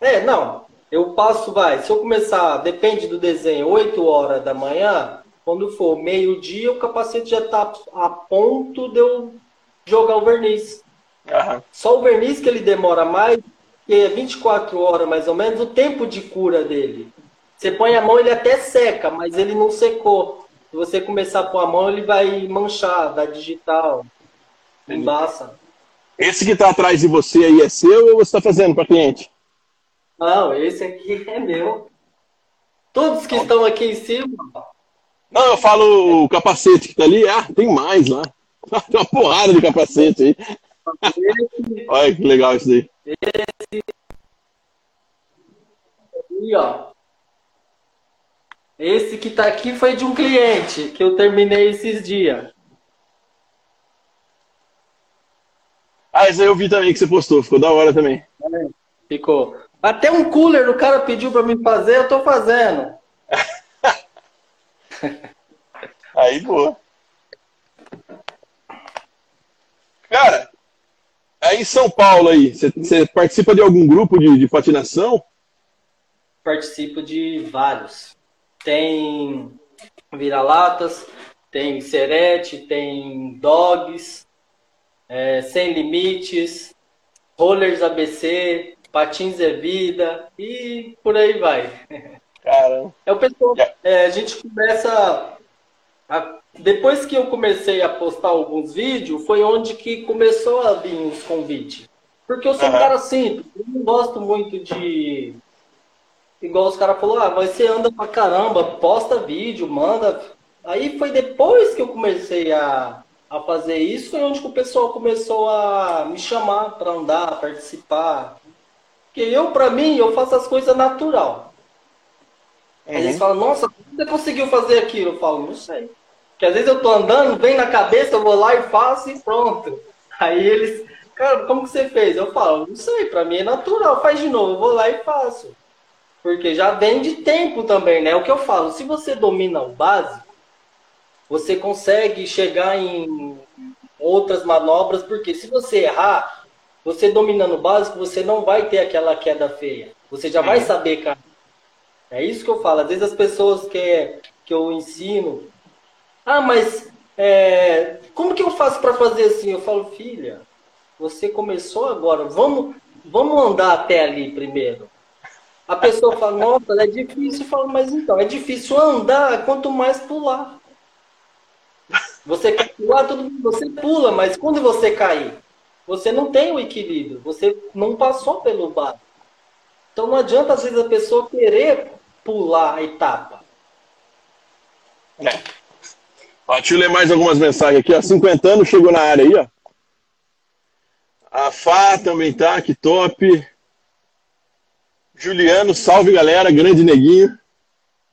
É, não. Eu passo, vai, se eu começar, depende do desenho, 8 horas da manhã, quando for meio-dia, o capacete já está a ponto de eu jogar o verniz. Uhum. Só o verniz que ele demora mais, que é 24 horas mais ou menos, o tempo de cura dele. Você põe a mão, ele até seca, mas ele não secou. Se você começar a pôr a mão, ele vai manchar, da digital. Embaça. Esse que está atrás de você aí é seu ou você está fazendo para cliente? Não, esse aqui é meu. Todos que estão aqui em cima, não, eu falo o capacete que tá ali. Ah, tem mais lá. Tem uma porrada de capacete aí. Olha que legal isso daí. E ó. Esse que tá aqui foi de um cliente que eu terminei esses dias. Ah, esse aí eu vi também que você postou, ficou da hora também. É, ficou. Até um cooler o cara pediu para mim fazer, eu tô fazendo. aí, boa. Cara, aí em São Paulo aí, você participa de algum grupo de, de patinação? Participo de vários. Tem vira-latas, tem serete, tem dogs, é, Sem Limites, Rollers ABC, Patins é Vida e por aí vai. Caramba. É o pessoal, é, a gente começa. A, depois que eu comecei a postar alguns vídeos, foi onde que começou a vir os convites. Porque eu sou uhum. um cara simples, eu não gosto muito de. Igual os caras falaram, ah, mas você anda pra caramba, posta vídeo, manda. Aí foi depois que eu comecei a, a fazer isso foi onde o pessoal começou a me chamar para andar, participar. Porque eu, para mim, eu faço as coisas natural. Uhum. Aí eles falam, nossa, como você conseguiu fazer aquilo? Eu falo, não sei. Porque às vezes eu tô andando, vem na cabeça, eu vou lá e faço e pronto. Aí eles, cara, como que você fez? Eu falo, não sei, para mim é natural, faz de novo, eu vou lá e faço. Porque já vem de tempo também, né? É o que eu falo, se você domina o básico, você consegue chegar em outras manobras, porque se você errar, você dominando o básico, você não vai ter aquela queda feia. Você já vai uhum. saber cair. É isso que eu falo. Às vezes as pessoas que, que eu ensino, ah, mas é, como que eu faço para fazer assim? Eu falo, filha, você começou agora, vamos, vamos andar até ali primeiro. A pessoa fala, nossa, é difícil. Eu falo, mas então, é difícil andar, quanto mais pular. Você quer pular, tudo, você pula, mas quando você cair, você não tem o equilíbrio, você não passou pelo bar. Então não adianta às vezes a pessoa querer pular a etapa. É. Eu ler mais algumas mensagens aqui. Ó. 50 anos chegou na área aí, ó. A Fá também tá, que top. Juliano, salve galera, grande neguinho.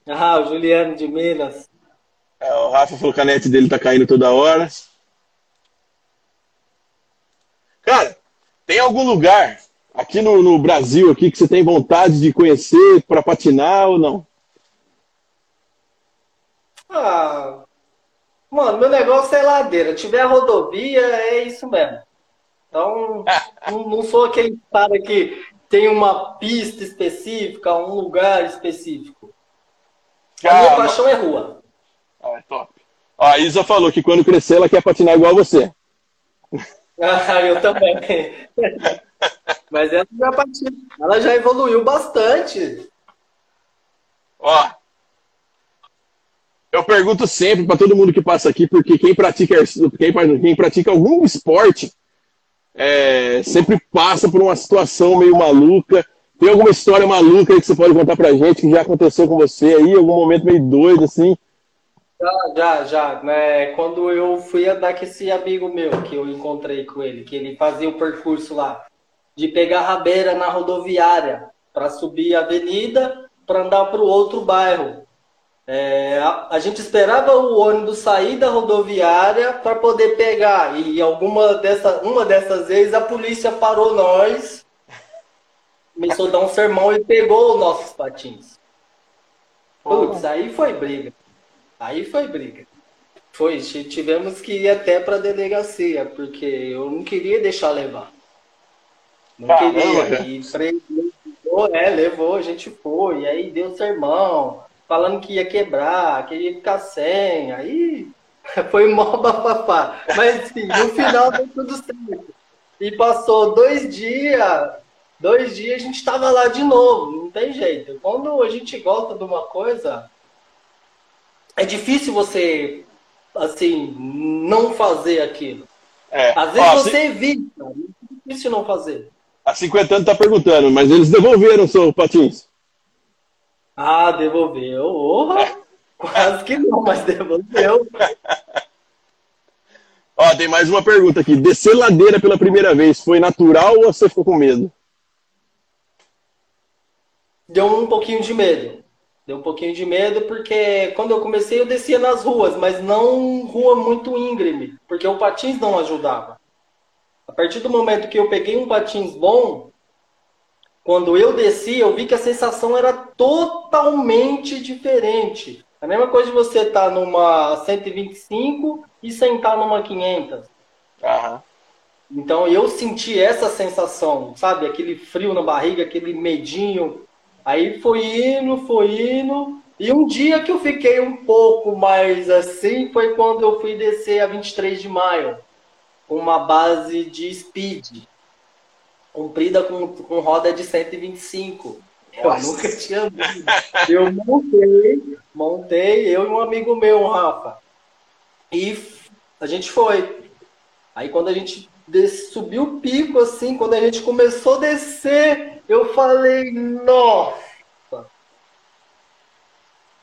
Ah, o Juliano de Minas. É, o Rafa falou que a net dele tá caindo toda hora. Cara, tem algum lugar aqui no, no Brasil aqui que você tem vontade de conhecer para patinar ou não? Ah, mano, meu negócio é ladeira. Tiver rodovia, é isso mesmo. Então, não, não sou aquele cara que tem uma pista específica, um lugar específico. A minha paixão é rua. Ah, é top. Ó, a Isa falou que quando crescer ela quer patinar igual você. Ah, eu também. Mas ela já patina. Ela já evoluiu bastante. Ó, eu pergunto sempre para todo mundo que passa aqui, porque quem pratica, quem, quem pratica algum esporte é, sempre passa por uma situação meio maluca. Tem alguma história maluca aí que você pode contar pra gente que já aconteceu com você aí, algum momento meio doido assim? Já, já, já. Né? Quando eu fui andar com esse amigo meu, que eu encontrei com ele, que ele fazia o percurso lá, de pegar rabeira na rodoviária para subir a avenida para andar para o outro bairro. É, a, a, gente esperava o ônibus sair da rodoviária para poder pegar. E alguma dessa, uma dessas vezes a polícia parou nós, começou a dar um sermão e pegou os nossos patins. Putz, aí foi briga. Aí foi briga. Foi, tivemos que ir até para a delegacia, porque eu não queria deixar levar. Não queria. E levou, é, levou, a gente foi. E aí deu sermão, falando que ia quebrar, que ia ficar sem. Aí foi mó bafafá. Mas assim, no final deu tudo certo. E passou dois dias, dois dias a gente estava lá de novo, não tem jeito. Quando a gente gosta de uma coisa, é difícil você, assim, não fazer aquilo. É. Às vezes Ó, você se... evita, é difícil não fazer. A 50 anos tá perguntando, mas eles devolveram o seu patins? Ah, devolveu. Oh, quase que não, mas devolveu. Ó, tem mais uma pergunta aqui. Descer ladeira pela primeira vez foi natural ou você ficou com medo? deu um pouquinho de medo. Deu um pouquinho de medo porque quando eu comecei eu descia nas ruas, mas não rua muito íngreme, porque o patins não ajudava. A partir do momento que eu peguei um patins bom, quando eu desci, eu vi que a sensação era totalmente diferente. A mesma coisa de você estar tá numa 125 e sentar numa 500. Uhum. Então eu senti essa sensação, sabe? Aquele frio na barriga, aquele medinho. Aí foi indo, foi indo. E um dia que eu fiquei um pouco mais assim foi quando eu fui descer a 23 de maio. Uma base de speed comprida com, com roda de 125. Nossa. Eu nunca tinha visto. Eu montei, montei, eu e um amigo meu, o Rafa. E a gente foi. Aí quando a gente des... subiu o pico, assim, quando a gente começou a descer, eu falei, nossa!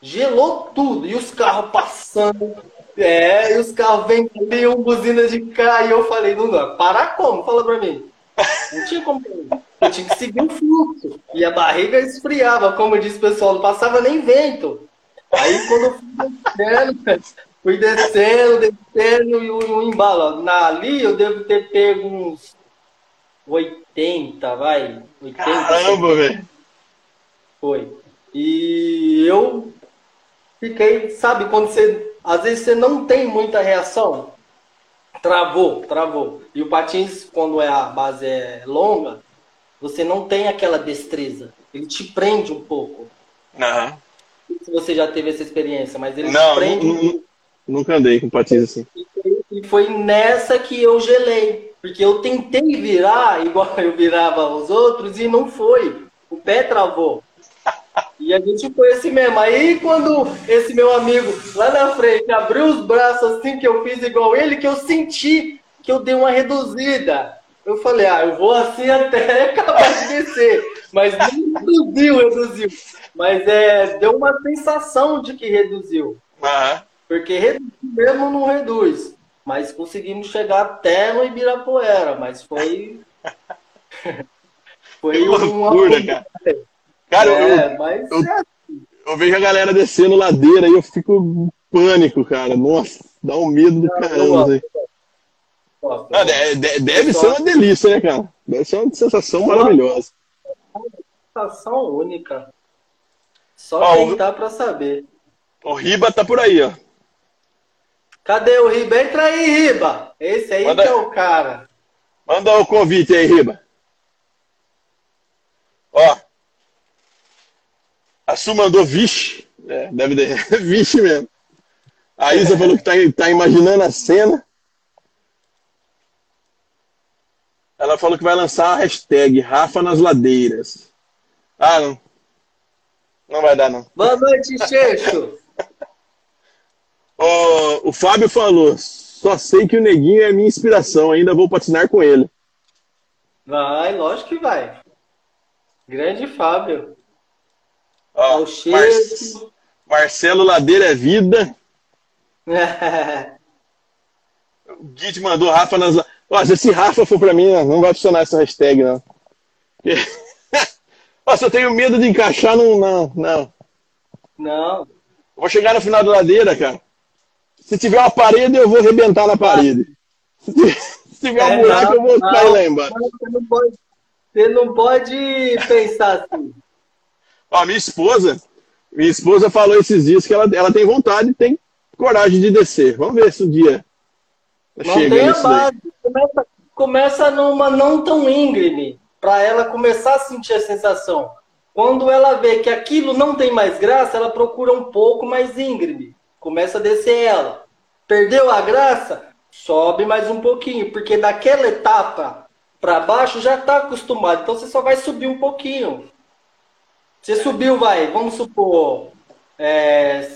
Gelou tudo. E os carros passando. É, e os carros vêm ali, um buzina de cá. E eu falei, não, não, para como? Fala pra mim. Não tinha como. Eu tinha que seguir o fluxo. E a barriga esfriava, como disse o pessoal, não passava nem vento. Aí quando eu fui descendo, fui descendo, descendo e o, embalo. Na, ali eu devo ter pego uns 80, vai. 80, Caramba, velho. Foi. E eu fiquei, sabe, quando você. Às vezes você não tem muita reação. Travou, travou. E o patins, quando é a base é longa, você não tem aquela destreza. Ele te prende um pouco. Uhum. Se você já teve essa experiência, mas ele não, te prende. Não, nunca andei com patins assim. E foi nessa que eu gelei. Porque eu tentei virar igual eu virava os outros e não foi. O pé travou. E a gente foi assim mesmo. Aí quando esse meu amigo lá na frente abriu os braços assim, que eu fiz igual ele, que eu senti que eu dei uma reduzida. Eu falei, ah, eu vou assim até acabar de descer. Mas não reduziu, reduziu. Mas é, deu uma sensação de que reduziu. Uhum. Porque reduzir mesmo não reduz. Mas conseguimos chegar até no Ibirapuera. Mas foi. foi que loucura, uma... cara. Cara, é, eu, mas eu, é assim. eu, vejo a galera descendo ladeira e eu fico pânico, cara. Nossa, dá um medo do caramba. Ah, deve, deve ser uma delícia, né, cara? Deve ser uma sensação uma maravilhosa. Sensação única. Só tentar o... pra saber. O Riba tá por aí, ó. Cadê o Riba? Entra aí, Riba. Esse aí Manda... que é o cara. Manda o convite aí, Riba. Ó, a Su mandou vixe. É, deve ter. vixe mesmo. A Isa falou que tá, tá imaginando a cena. Ela falou que vai lançar a hashtag Rafa nas ladeiras. Ah, não. Não vai dar, não. Boa noite, Cheixo. oh, o Fábio falou: só sei que o Neguinho é minha inspiração, ainda vou patinar com ele. Vai, lógico que vai. Grande Fábio. Ó, Mar Marcelo Ladeira é vida. o Git mandou Rafa nas. Ó, se esse Rafa for pra mim, não vai funcionar essa hashtag, não. Nossa, eu tenho medo de encaixar num. Não, não. Não. Vou chegar no final da ladeira, cara. Se tiver uma parede, eu vou arrebentar na parede. Se tiver um é, buraco, eu vou cair lá embaixo. Você não, pode, você não pode pensar assim. Ó, minha esposa, minha esposa falou esses dias que ela, ela tem vontade e tem coragem de descer. Vamos ver se um dia não chega a. Começa, começa numa não tão íngreme, para ela começar a sentir a sensação. Quando ela vê que aquilo não tem mais graça, ela procura um pouco mais íngreme. Começa a descer ela. Perdeu a graça? Sobe mais um pouquinho, porque daquela etapa para baixo já está acostumado. Então você só vai subir um pouquinho. Você subiu, vai, vamos supor, é,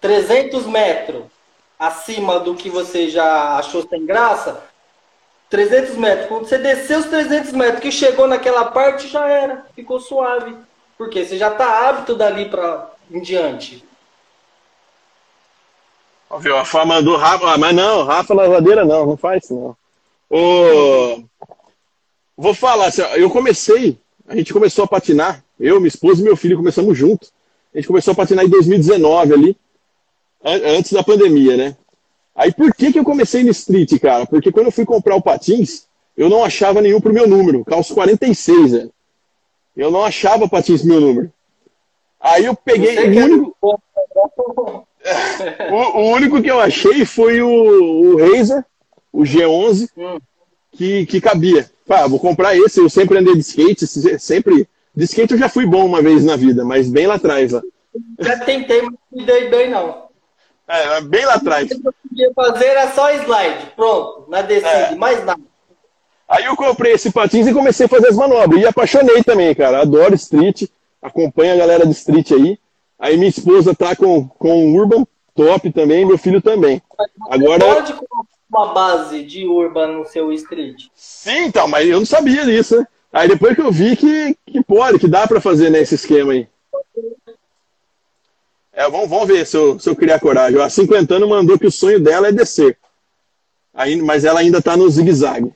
300 metros acima do que você já achou sem graça, 300 metros. Quando você desceu os 300 metros, que chegou naquela parte, já era, ficou suave. Porque você já está hábito dali para em diante. Viu? A fama do Rafa, ah, mas não, Rafa Lavadeira não, não faz não. Ô, vou falar, assim, eu comecei, a gente começou a patinar, Eu, minha esposa e meu filho começamos juntos. A gente começou a patinar em 2019 ali, antes da pandemia, né? Aí por que, que eu comecei no street, cara? Porque quando eu fui comprar o patins, eu não achava nenhum pro meu número, calço 46, velho. Eu não achava patins pro meu número. Aí eu peguei o único... o, o, único que eu achei foi o, o Razer, o G11, hum. que, que cabia. Pá, vou comprar esse, eu sempre andei de skate, sempre... De skate eu já fui bom uma vez na vida, mas bem lá atrás, lá. Já tentei, mas não dei bem não. É, bem lá atrás. O que eu podia fazer era só slide, pronto, na descida, é. mais nada. Aí eu comprei esse patins e comecei a fazer as manobras. E apaixonei também, cara. Adoro street, acompanho a galera do street aí. Aí minha esposa tá com, com Urban top também, meu filho também. Agora pode colocar uma base de Urban no seu street. Sim, então, mas eu não sabia disso, né? Aí depois que eu vi que, que pode, que dá para fazer nesse né, esquema aí. É, vamos, vamos ver se eu, se eu criar coragem. A 50 anos mandou que o sonho dela é descer. Aí, mas ela ainda tá no zigue-zague.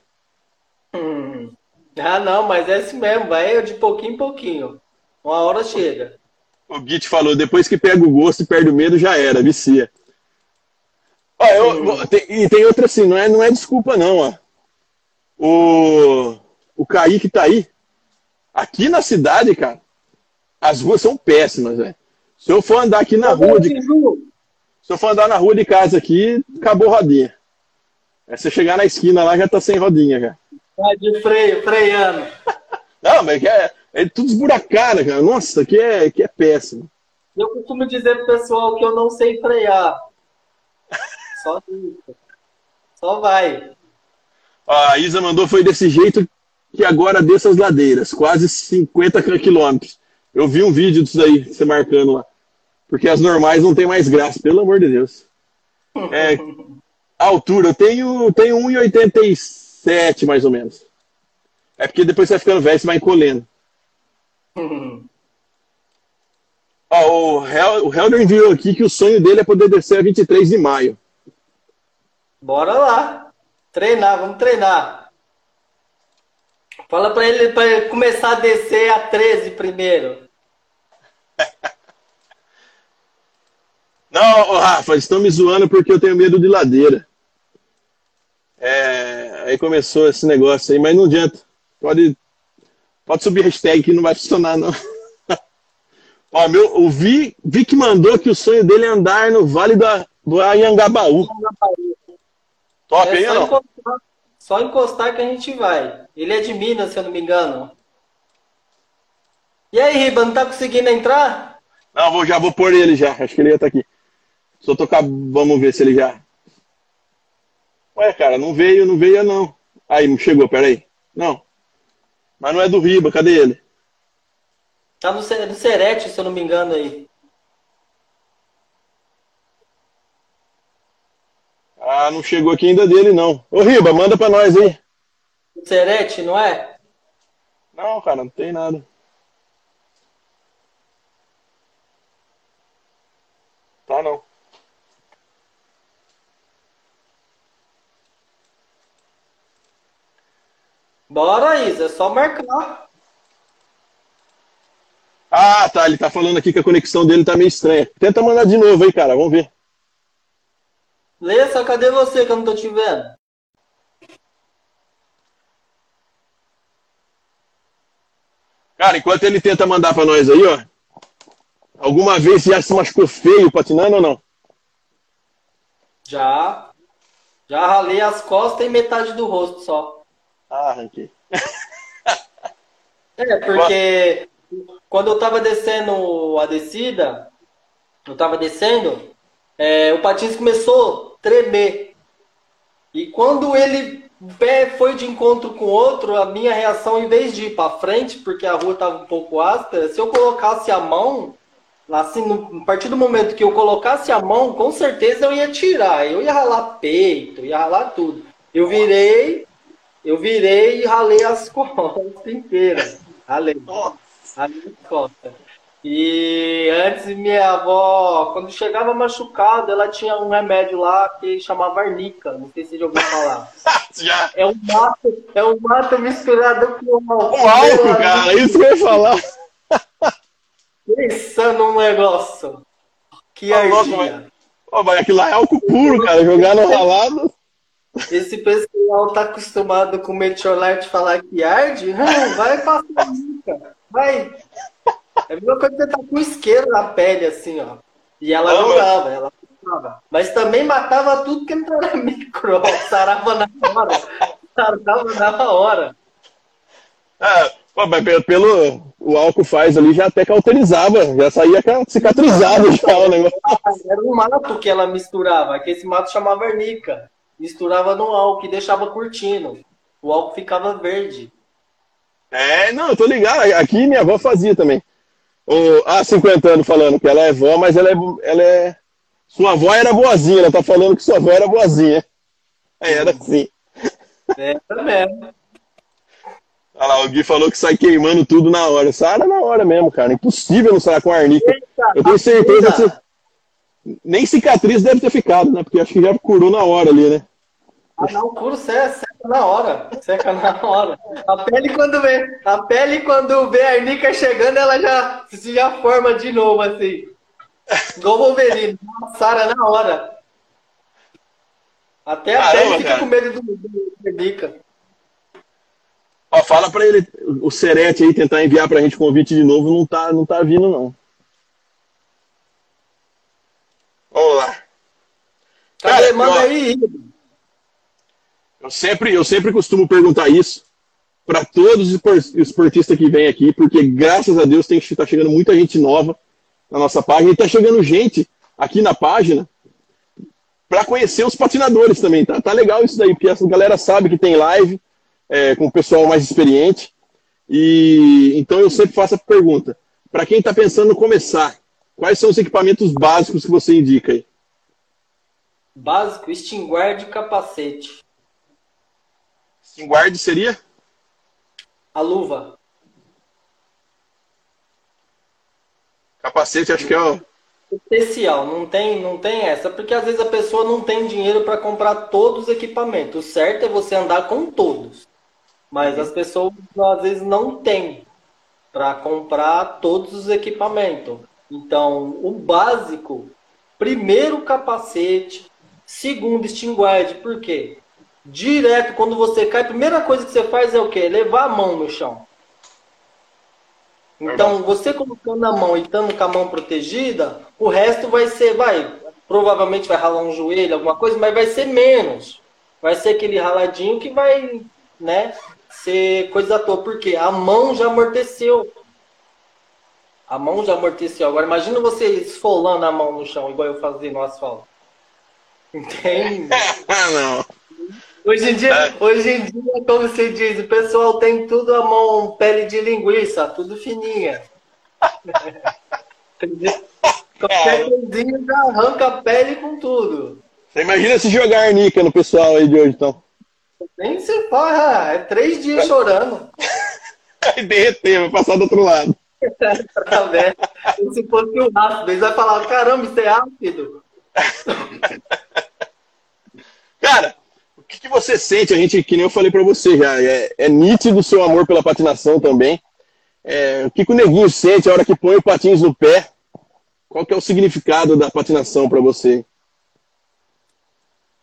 Hum. Ah, não, mas é assim mesmo, vai de pouquinho em pouquinho. Uma hora chega. O Git falou, depois que pega o gosto e perde o medo, já era, vicia. Ó, eu, tem, e tem outra assim, não é, não é desculpa não, ó. O, o Kaique tá aí. Aqui na cidade, cara, as ruas são péssimas, velho. Se eu for andar aqui na rua de. Se eu for andar na rua de casa aqui, acabou rodinha. É você chegar na esquina lá já tá sem rodinha, já. Tá de freio, freando. Não, mas é, é tudo esburacado, cara. Nossa, aqui é, aqui é péssimo. Eu costumo dizer pro pessoal que eu não sei frear. Só isso. Só vai. A Isa mandou foi desse jeito que agora desce as ladeiras, quase 50 quilômetros. Eu vi um vídeo disso aí, você marcando lá. Porque as normais não tem mais graça, pelo amor de Deus. É, a altura, eu tenho, tenho 1,87 mais ou menos. É porque depois você vai ficando velho, você vai encolhendo. Ó, o, Hel, o Helder enviou aqui que o sonho dele é poder descer a 23 de maio. Bora lá. Treinar, vamos treinar. Fala pra ele, pra ele começar a descer a 13 primeiro. Não, Rafa, estão me zoando porque eu tenho medo de ladeira. É, aí começou esse negócio aí, mas não adianta. Pode, pode subir hashtag que não vai funcionar, não. Ó, meu, o Vi, Vi que mandou que o sonho dele é andar no Vale do, do Anhangabaú. Top, é hein, não? Encostar, só encostar que a gente vai. Ele é de Minas, se eu não me engano. E aí, Riba, não tá conseguindo entrar? Não, vou, já vou pôr ele já. Acho que ele ia estar tá aqui. Só tocar. Vamos ver se ele já. Ué, cara, não veio, não veio não. Aí, não chegou, peraí. Não. Mas não é do Riba, cadê ele? Tá no, no Serete, se eu não me engano aí. Ah, não chegou aqui ainda dele, não. Ô, Riba, manda pra nós aí. Serete, não é? Não, cara, não tem nada. Tá, não. Bora, Isa, é só marcar. Ah, tá. Ele tá falando aqui que a conexão dele tá meio estranha. Tenta mandar de novo aí, cara. Vamos ver. Lessa, cadê você que eu não tô te vendo? Cara, enquanto ele tenta mandar pra nós aí, ó. Alguma vez já se machucou feio patinando ou não? Já. Já ralei as costas e metade do rosto só. Ah, arranquei. é, porque quando eu tava descendo a descida, eu tava descendo, é, o patins começou tremer. E quando ele pé foi de encontro com o outro, a minha reação, em vez de ir para frente, porque a rua estava um pouco áspera, se eu colocasse a mão, assim, no, a partir do momento que eu colocasse a mão, com certeza eu ia tirar, eu ia ralar peito, ia ralar tudo. Eu virei, eu virei e ralei as costas inteiras. Ralei. Ralei as costas. E antes minha avó, quando chegava machucado, ela tinha um remédio lá que chamava arnica. Não sei se já ouviu falar. já. É um mato, é um mato misturado com álcool. Com álcool, cara, isso que eu ia falar. Pensa num negócio. Que Tá louco, ardia. Ó, mas aquilo lá é álcool puro, cara. Jogar no ralado. Esse pessoal tá acostumado com o Metiolite falar que arde? Não, vai passar nunca. Vai. É a mesma coisa que você tá com isqueiro na pele, assim, ó. E ela Não, jogava, ela matava. Mas também matava tudo que não era micro. Sarava na hora. Sarava na hora. Ah, pô, mas pelo, pelo o álcool faz ali já até cauterizava, já saía ca- cicatrizado já o negócio. Era um mato que ela misturava, que esse mato chamava arnica. Misturava no álcool e deixava curtindo. O álcool ficava verde. É, não, eu tô ligado. Aqui minha avó fazia também. Há 50 anos falando que ela é vó, mas ela é, ela é. Sua avó era boazinha, ela tá falando que sua avó era boazinha. É, era assim. Era mesmo. Olha lá, o Gui falou que sai queimando tudo na hora. Sara na hora mesmo, cara. Impossível não sair com arnica. Eu tenho certeza que nem cicatriz deve ter ficado, né? Porque acho que já curou na hora ali, né? Ah, não, o couro seca, seca na hora. Seca na hora. A pele quando vê, a pele quando vê a arnica chegando, ela já se já forma de novo, assim. Igual Wolverine, Sara na hora. Até a Caramba, pele fica cara. com medo do, do arnica. Ó, fala pra ele, o Serete aí, tentar enviar pra gente convite de novo, não tá, não tá vindo, não. Vamos lá. Cadê? Cara, Manda ó, aí. Eu sempre, eu sempre costumo perguntar isso para todos os espor- esportistas que vêm aqui, porque graças a Deus tem tá chegando muita gente nova na nossa página e tá chegando gente aqui na página para conhecer os patinadores também. Tá, tá legal isso daí, porque essa galera sabe que tem live é, com o pessoal mais experiente. E então eu sempre faço a pergunta: para quem está pensando em começar, quais são os equipamentos básicos que você indica aí? Básico, extinguar de capacete. Guard seria? A luva. Capacete, acho que é o. Especial, não tem, não tem essa, porque às vezes a pessoa não tem dinheiro para comprar todos os equipamentos. O certo é você andar com todos. Mas as pessoas às vezes não têm para comprar todos os equipamentos. Então, o básico, primeiro capacete, segundo extinguard, por quê? Direto quando você cai, a primeira coisa que você faz é o quê? Levar a mão no chão. Então, você colocando a mão e estando com a mão protegida, o resto vai ser, vai, provavelmente vai ralar um joelho, alguma coisa, mas vai ser menos. Vai ser aquele raladinho que vai, né, ser coisa à toa, porque a mão já amorteceu. A mão já amorteceu. Agora, imagina você esfolando a mão no chão, igual eu fazia no asfalto. Entende? Ah, não. Hoje em dia, hoje em dia, como se diz, o pessoal tem tudo a mão, pele de linguiça, tudo fininha. Qualquer coisinha já arranca a pele com tudo. Você imagina se jogar arnica no pessoal aí de hoje, então. Nem se fala, é três dias chorando. Vai derreter, vai passar do outro lado. Tá? Se fosse o ácido, eles vão falar, caramba, isso é ácido. Cara, que, que você sente? A gente, que nem eu falei pra você já, é, é nítido o seu amor pela patinação também. É, o que, que o neguinho sente a hora que põe o patins no pé? Qual que é o significado da patinação pra você?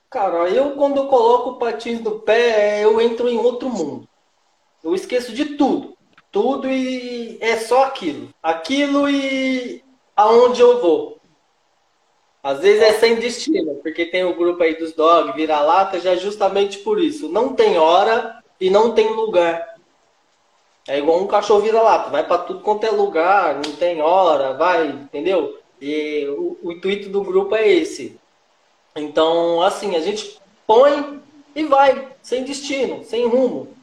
Cara, eu quando coloco o patins no pé, eu entro em outro mundo. Eu esqueço de tudo. Tudo e é só aquilo. Aquilo e aonde eu vou. Às vezes é sem destino, porque tem o grupo aí dos dog, vira-lata, já é justamente por isso. Não tem hora e não tem lugar. É igual um cachorro vira-lata, vai para tudo quanto é lugar, não tem hora, vai, entendeu? E o, o intuito do grupo é esse. Então, assim, a gente põe e vai, sem destino, sem rumo.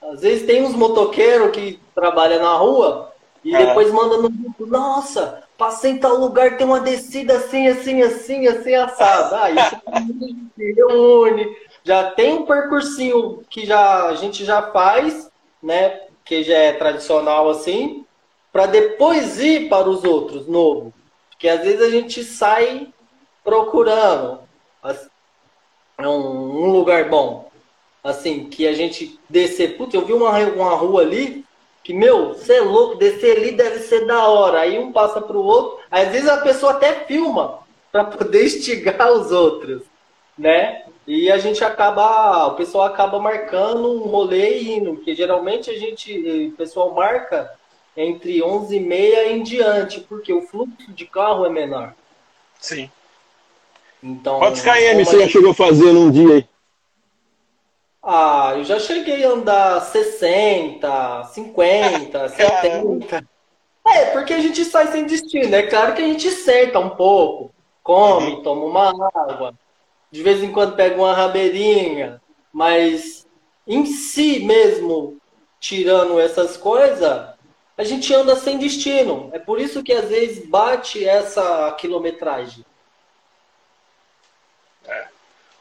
Às vezes tem uns motoqueiros que trabalham na rua e É. depois manda no grupo, nossa, passei em tal lugar, tem uma descida assim, assim, assim, assim, assada. Aí se reúne, já tem um percursinho que já, a gente já faz, né? Que já é tradicional assim, para depois ir para os outros, novo. Porque às vezes a gente sai procurando as- um, lugar bom. Assim, que a gente descer. Putz, eu vi uma, uma rua ali que, meu, você é louco, descer ali deve ser da hora. Aí um passa pro outro, às vezes a pessoa até filma para poder instigar os outros, né? E a gente acaba, o pessoal acaba marcando um rolê e indo, porque geralmente a gente, o pessoal marca entre 11 e meia em diante, porque o fluxo de carro é menor. Sim. Então, Quantos KM você já chegou a fazer num dia aí? Ah, eu já cheguei a andar 60, 50, 70. É, porque a gente sai sem destino. É claro que a gente senta um pouco, come, uhum. toma uma água, de vez em quando pega uma rabeirinha, mas em si mesmo, tirando essas coisas, a gente anda sem destino. É por isso que às vezes bate essa quilometragem.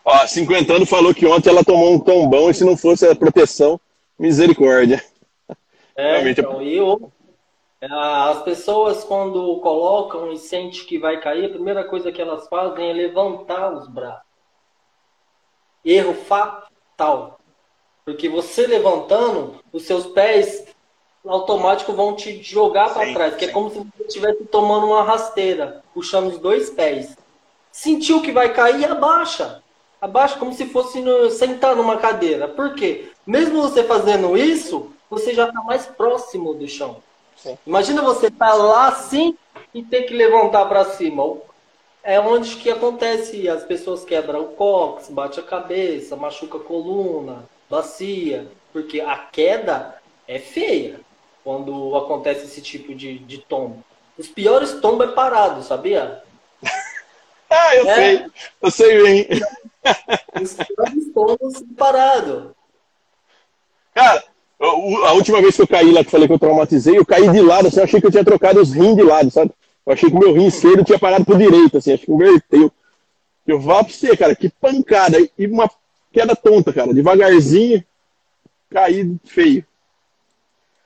Ó, 50 anos falou que ontem ela tomou um tombão e se não fosse a proteção, misericórdia. É, Realmente é então, é... eu, as pessoas quando colocam e sente que vai cair, a primeira coisa que elas fazem é levantar os braços. Erro fatal. Porque você levantando, os seus pés automático vão te jogar para trás, que é como se você estivesse tomando uma rasteira, puxando os dois pés. Sentiu que vai cair, abaixa abaixa como se fosse no, sentar numa cadeira. Por quê? Mesmo você fazendo isso, você já está mais próximo do chão. Sim. Imagina você estar tá lá assim e ter que levantar para cima. É onde que acontece, as pessoas quebram o cóccix, bate a cabeça, machuca a coluna, bacia, porque a queda é feia quando acontece esse tipo de, de tombo. Os piores tombos é parado, sabia? ah, eu é. sei, eu sei bem. Estamos separados. Cara, a última vez que eu caí lá, que falei que eu traumatizei, eu caí de lado, assim, eu achei que eu tinha trocado os rins de lado, sabe? Eu achei que o meu rim esquerdo tinha parado pro direito, assim, acho que inverteu. Eu vá pra você, cara, que pancada. E uma queda tonta, cara, devagarzinho, caí feio.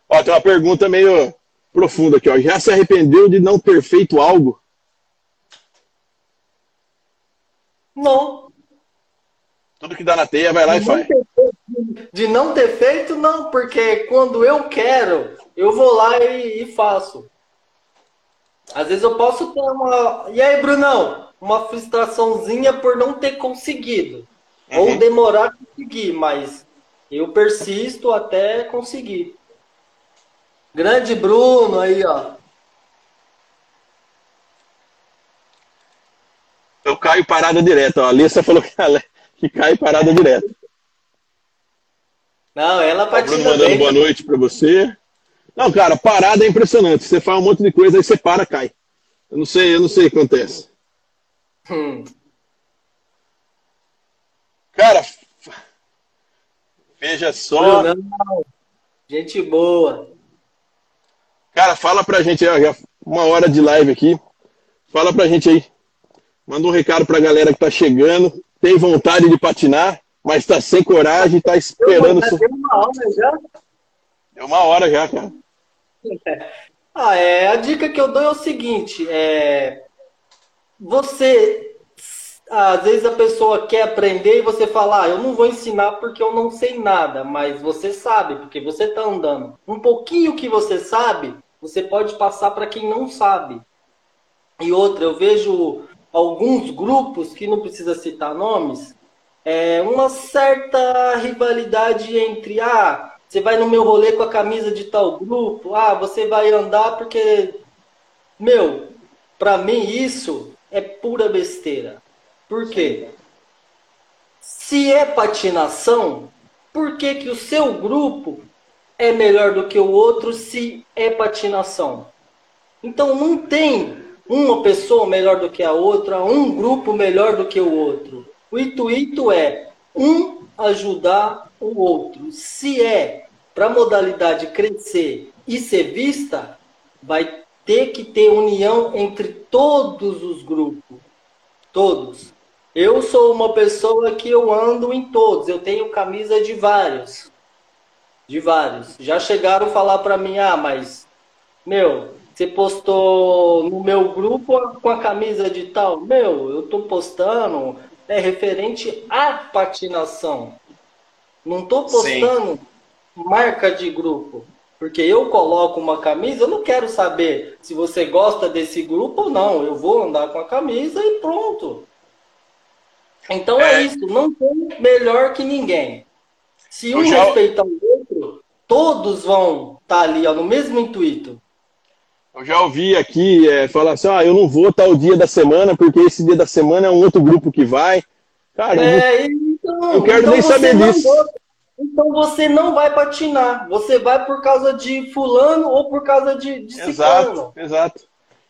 Ó, tem uma pergunta meio profunda aqui, ó. Já se arrependeu de não ter feito algo? Não. Tudo que dá na teia, vai lá e faz. de não ter feito, não, porque quando eu quero, eu vou lá e, e, faço. Às vezes eu posso ter uma. E aí, Brunão? Uma frustraçãozinha por não ter conseguido. Uhum. Ou demorar a conseguir, mas eu persisto até conseguir. Grande Bruno aí, ó. Eu caio parada direto. Ó. A Alissa falou que ela que cai parada direto. Não, ela patina Bruno mandando bem. boa noite para você. Não, cara, parada é impressionante. Você faz um monte de coisa, aí você para, cai. Eu não sei, eu não sei o que acontece. Hum. Cara, veja só. Não, gente boa. Cara, fala pra gente, uma hora de live aqui. Fala pra gente aí. Manda um recado pra galera que tá chegando tem vontade de patinar, mas está sem coragem, está esperando. Deu uma hora já? Deu uma hora já, cara. Ah, é, a dica que eu dou é o seguinte: é, você, às vezes a pessoa quer aprender e você fala, ah, eu não vou ensinar porque eu não sei nada, mas você sabe, porque você está andando. Um pouquinho que você sabe, você pode passar para quem não sabe. E outra, eu vejo alguns grupos, que não precisa citar nomes, é uma certa rivalidade entre, ah, você vai no meu rolê com a camisa de tal grupo, ah, você vai andar porque. Meu, para mim isso é pura besteira. Por quê? Se é patinação, por que, que o seu grupo é melhor do que o outro se é patinação? Então não tem uma pessoa melhor do que a outra, um grupo melhor do que o outro. O intuito é um ajudar o outro. Se é para a modalidade crescer e ser vista, vai ter que ter união entre todos os grupos. Todos. Eu sou uma pessoa que eu ando em todos, eu tenho camisa de vários. De vários. Já chegaram a falar para mim: "Ah, mas meu, você postou no meu grupo com a camisa de tal. Meu, eu tô postando é referente à patinação. Não tô postando Sim. marca de grupo. Porque eu coloco uma camisa, eu não quero saber se você gosta desse grupo ou não. Eu vou andar com a camisa e pronto. Então é, é isso, não tem melhor que ninguém. Se um já... respeitar o outro, todos vão estar tá ali ó, no mesmo intuito. Eu já ouvi aqui é, falar assim, ah, eu não vou tal dia da semana, porque esse dia da semana é um outro grupo que vai. Cara, é, eu, então, eu quero então nem saber disso. Então você não vai patinar. Você vai por causa de fulano ou por causa de, de Exato, ciclano. exato.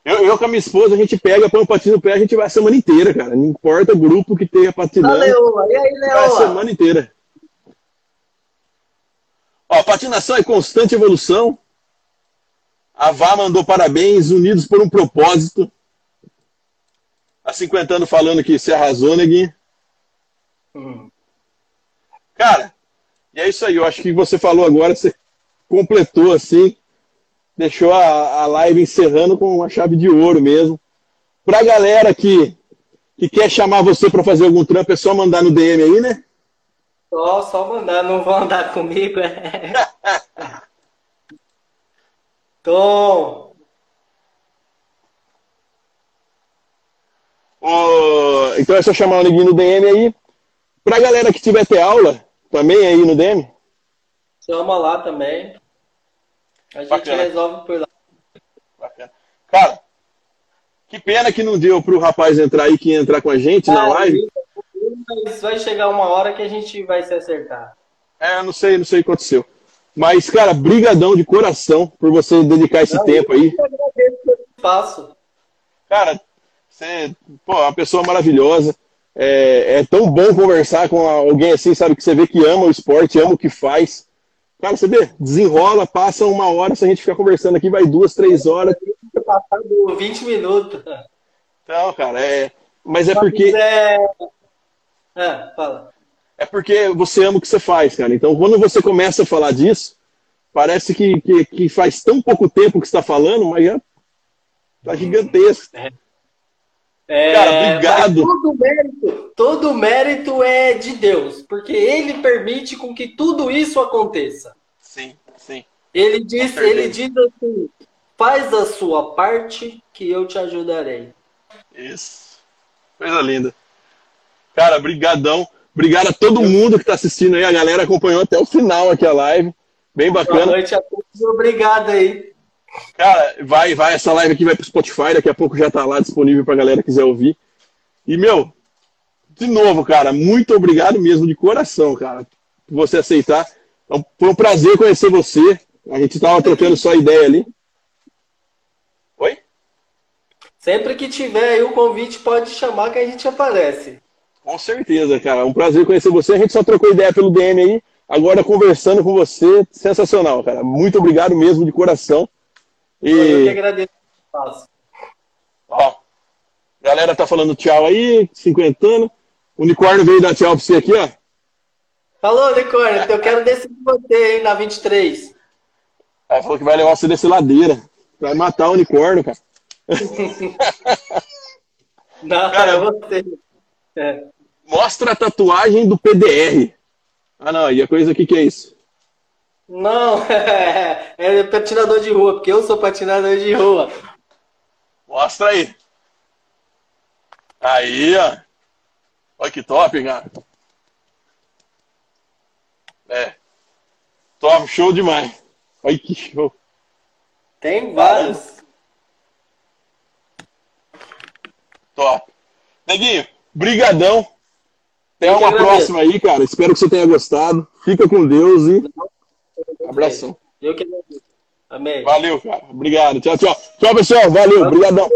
Eu, eu com a minha esposa, a gente pega, põe o patinho no pé, a gente vai a semana inteira, cara. Não importa o grupo que tenha patinando. Valeu, e aí, Leoa? Vai a semana inteira. Ó, patinação é constante evolução. A Vá mandou parabéns, unidos por um propósito. Há 50 anos falando que você arrasou, neguinho. Hum. Cara, e é isso aí. Eu acho que você falou agora, você completou assim, deixou a, a live encerrando com uma chave de ouro mesmo. Pra galera que, que quer chamar você para fazer algum trampo, é só mandar no DM aí, né? Só, só mandar, não vão andar comigo. É. Tom! Oh, então é só chamar o neguinho no DM aí. Pra galera que tiver ter aula, também aí no DM? Chama lá também. A gente Bacana. resolve por lá. Bacana. Cara, que pena que não deu pro rapaz entrar aí, que entrar com a gente na live. Vai chegar uma hora que a gente vai se acertar. É, não sei, não sei o que aconteceu. Mas, cara, brigadão de coração por você dedicar esse Não, tempo aí. Faço. Cara, você pô, é uma pessoa maravilhosa. É, é, tão bom conversar com alguém assim, sabe? Que você vê que ama o esporte, ama o que faz. Cara, você vê, desenrola, passa uma hora, se a gente ficar conversando aqui, vai duas, três horas. Passado 20 minutos. Então, cara, é. Mas é porque. É... é, fala é porque você ama o que você faz, cara. Então, quando você começa a falar disso, parece que, que, que faz tão pouco tempo que está falando, mas já tá gigantesco. É. É, cara, obrigado. Todo mérito, todo mérito é de Deus, porque Ele permite com que tudo isso aconteça. Sim, sim. Ele diz, ele diz assim: faz a sua parte que eu te ajudarei. Isso. Coisa linda. Cara, brigadão. Obrigado a todo mundo que está assistindo aí. A galera acompanhou até o final aqui a live. Bem bacana. Boa noite a todos. Obrigado aí. Cara, vai, vai. Essa live aqui vai pro Spotify. Daqui a pouco já tá lá disponível pra galera que quiser ouvir. E, meu, de novo, cara, muito obrigado mesmo, de coração, cara, por você aceitar. Então, foi um prazer conhecer você. A gente tava trocando só ideia ali. Oi? Sempre que tiver aí o convite, pode chamar que a gente aparece. Com certeza, cara. Um prazer conhecer você. A gente só trocou ideia pelo DM aí. Agora conversando com você, sensacional, cara. Muito obrigado mesmo, de coração. E... Eu que agradeço o espaço. Ó, galera tá falando tchau aí, cinquentando. O unicórnio veio dar tchau pra você aqui, ó. Falou, unicórnio. eu quero descer com você, hein, na 23. Aí falou que vai levar você desse ladeira. Vai matar o unicórnio, cara. Não, cara, é você. É. Mostra a tatuagem do PDR. Ah, não, e a coisa aqui que é isso? Não, é, é patinador de rua, porque eu sou patinador de rua. Mostra aí. Aí, ó. Olha que top, cara. É. Top, show demais. Olha que show. Tem vários. Top. Neguinho, brigadão. Até uma próxima aí, cara. Espero que você tenha gostado. Fica com Deus e. Abração. Eu que agradeço. Amém. Valeu, cara. Obrigado. Tchau, tchau. Tchau, pessoal. Valeu. Obrigadão.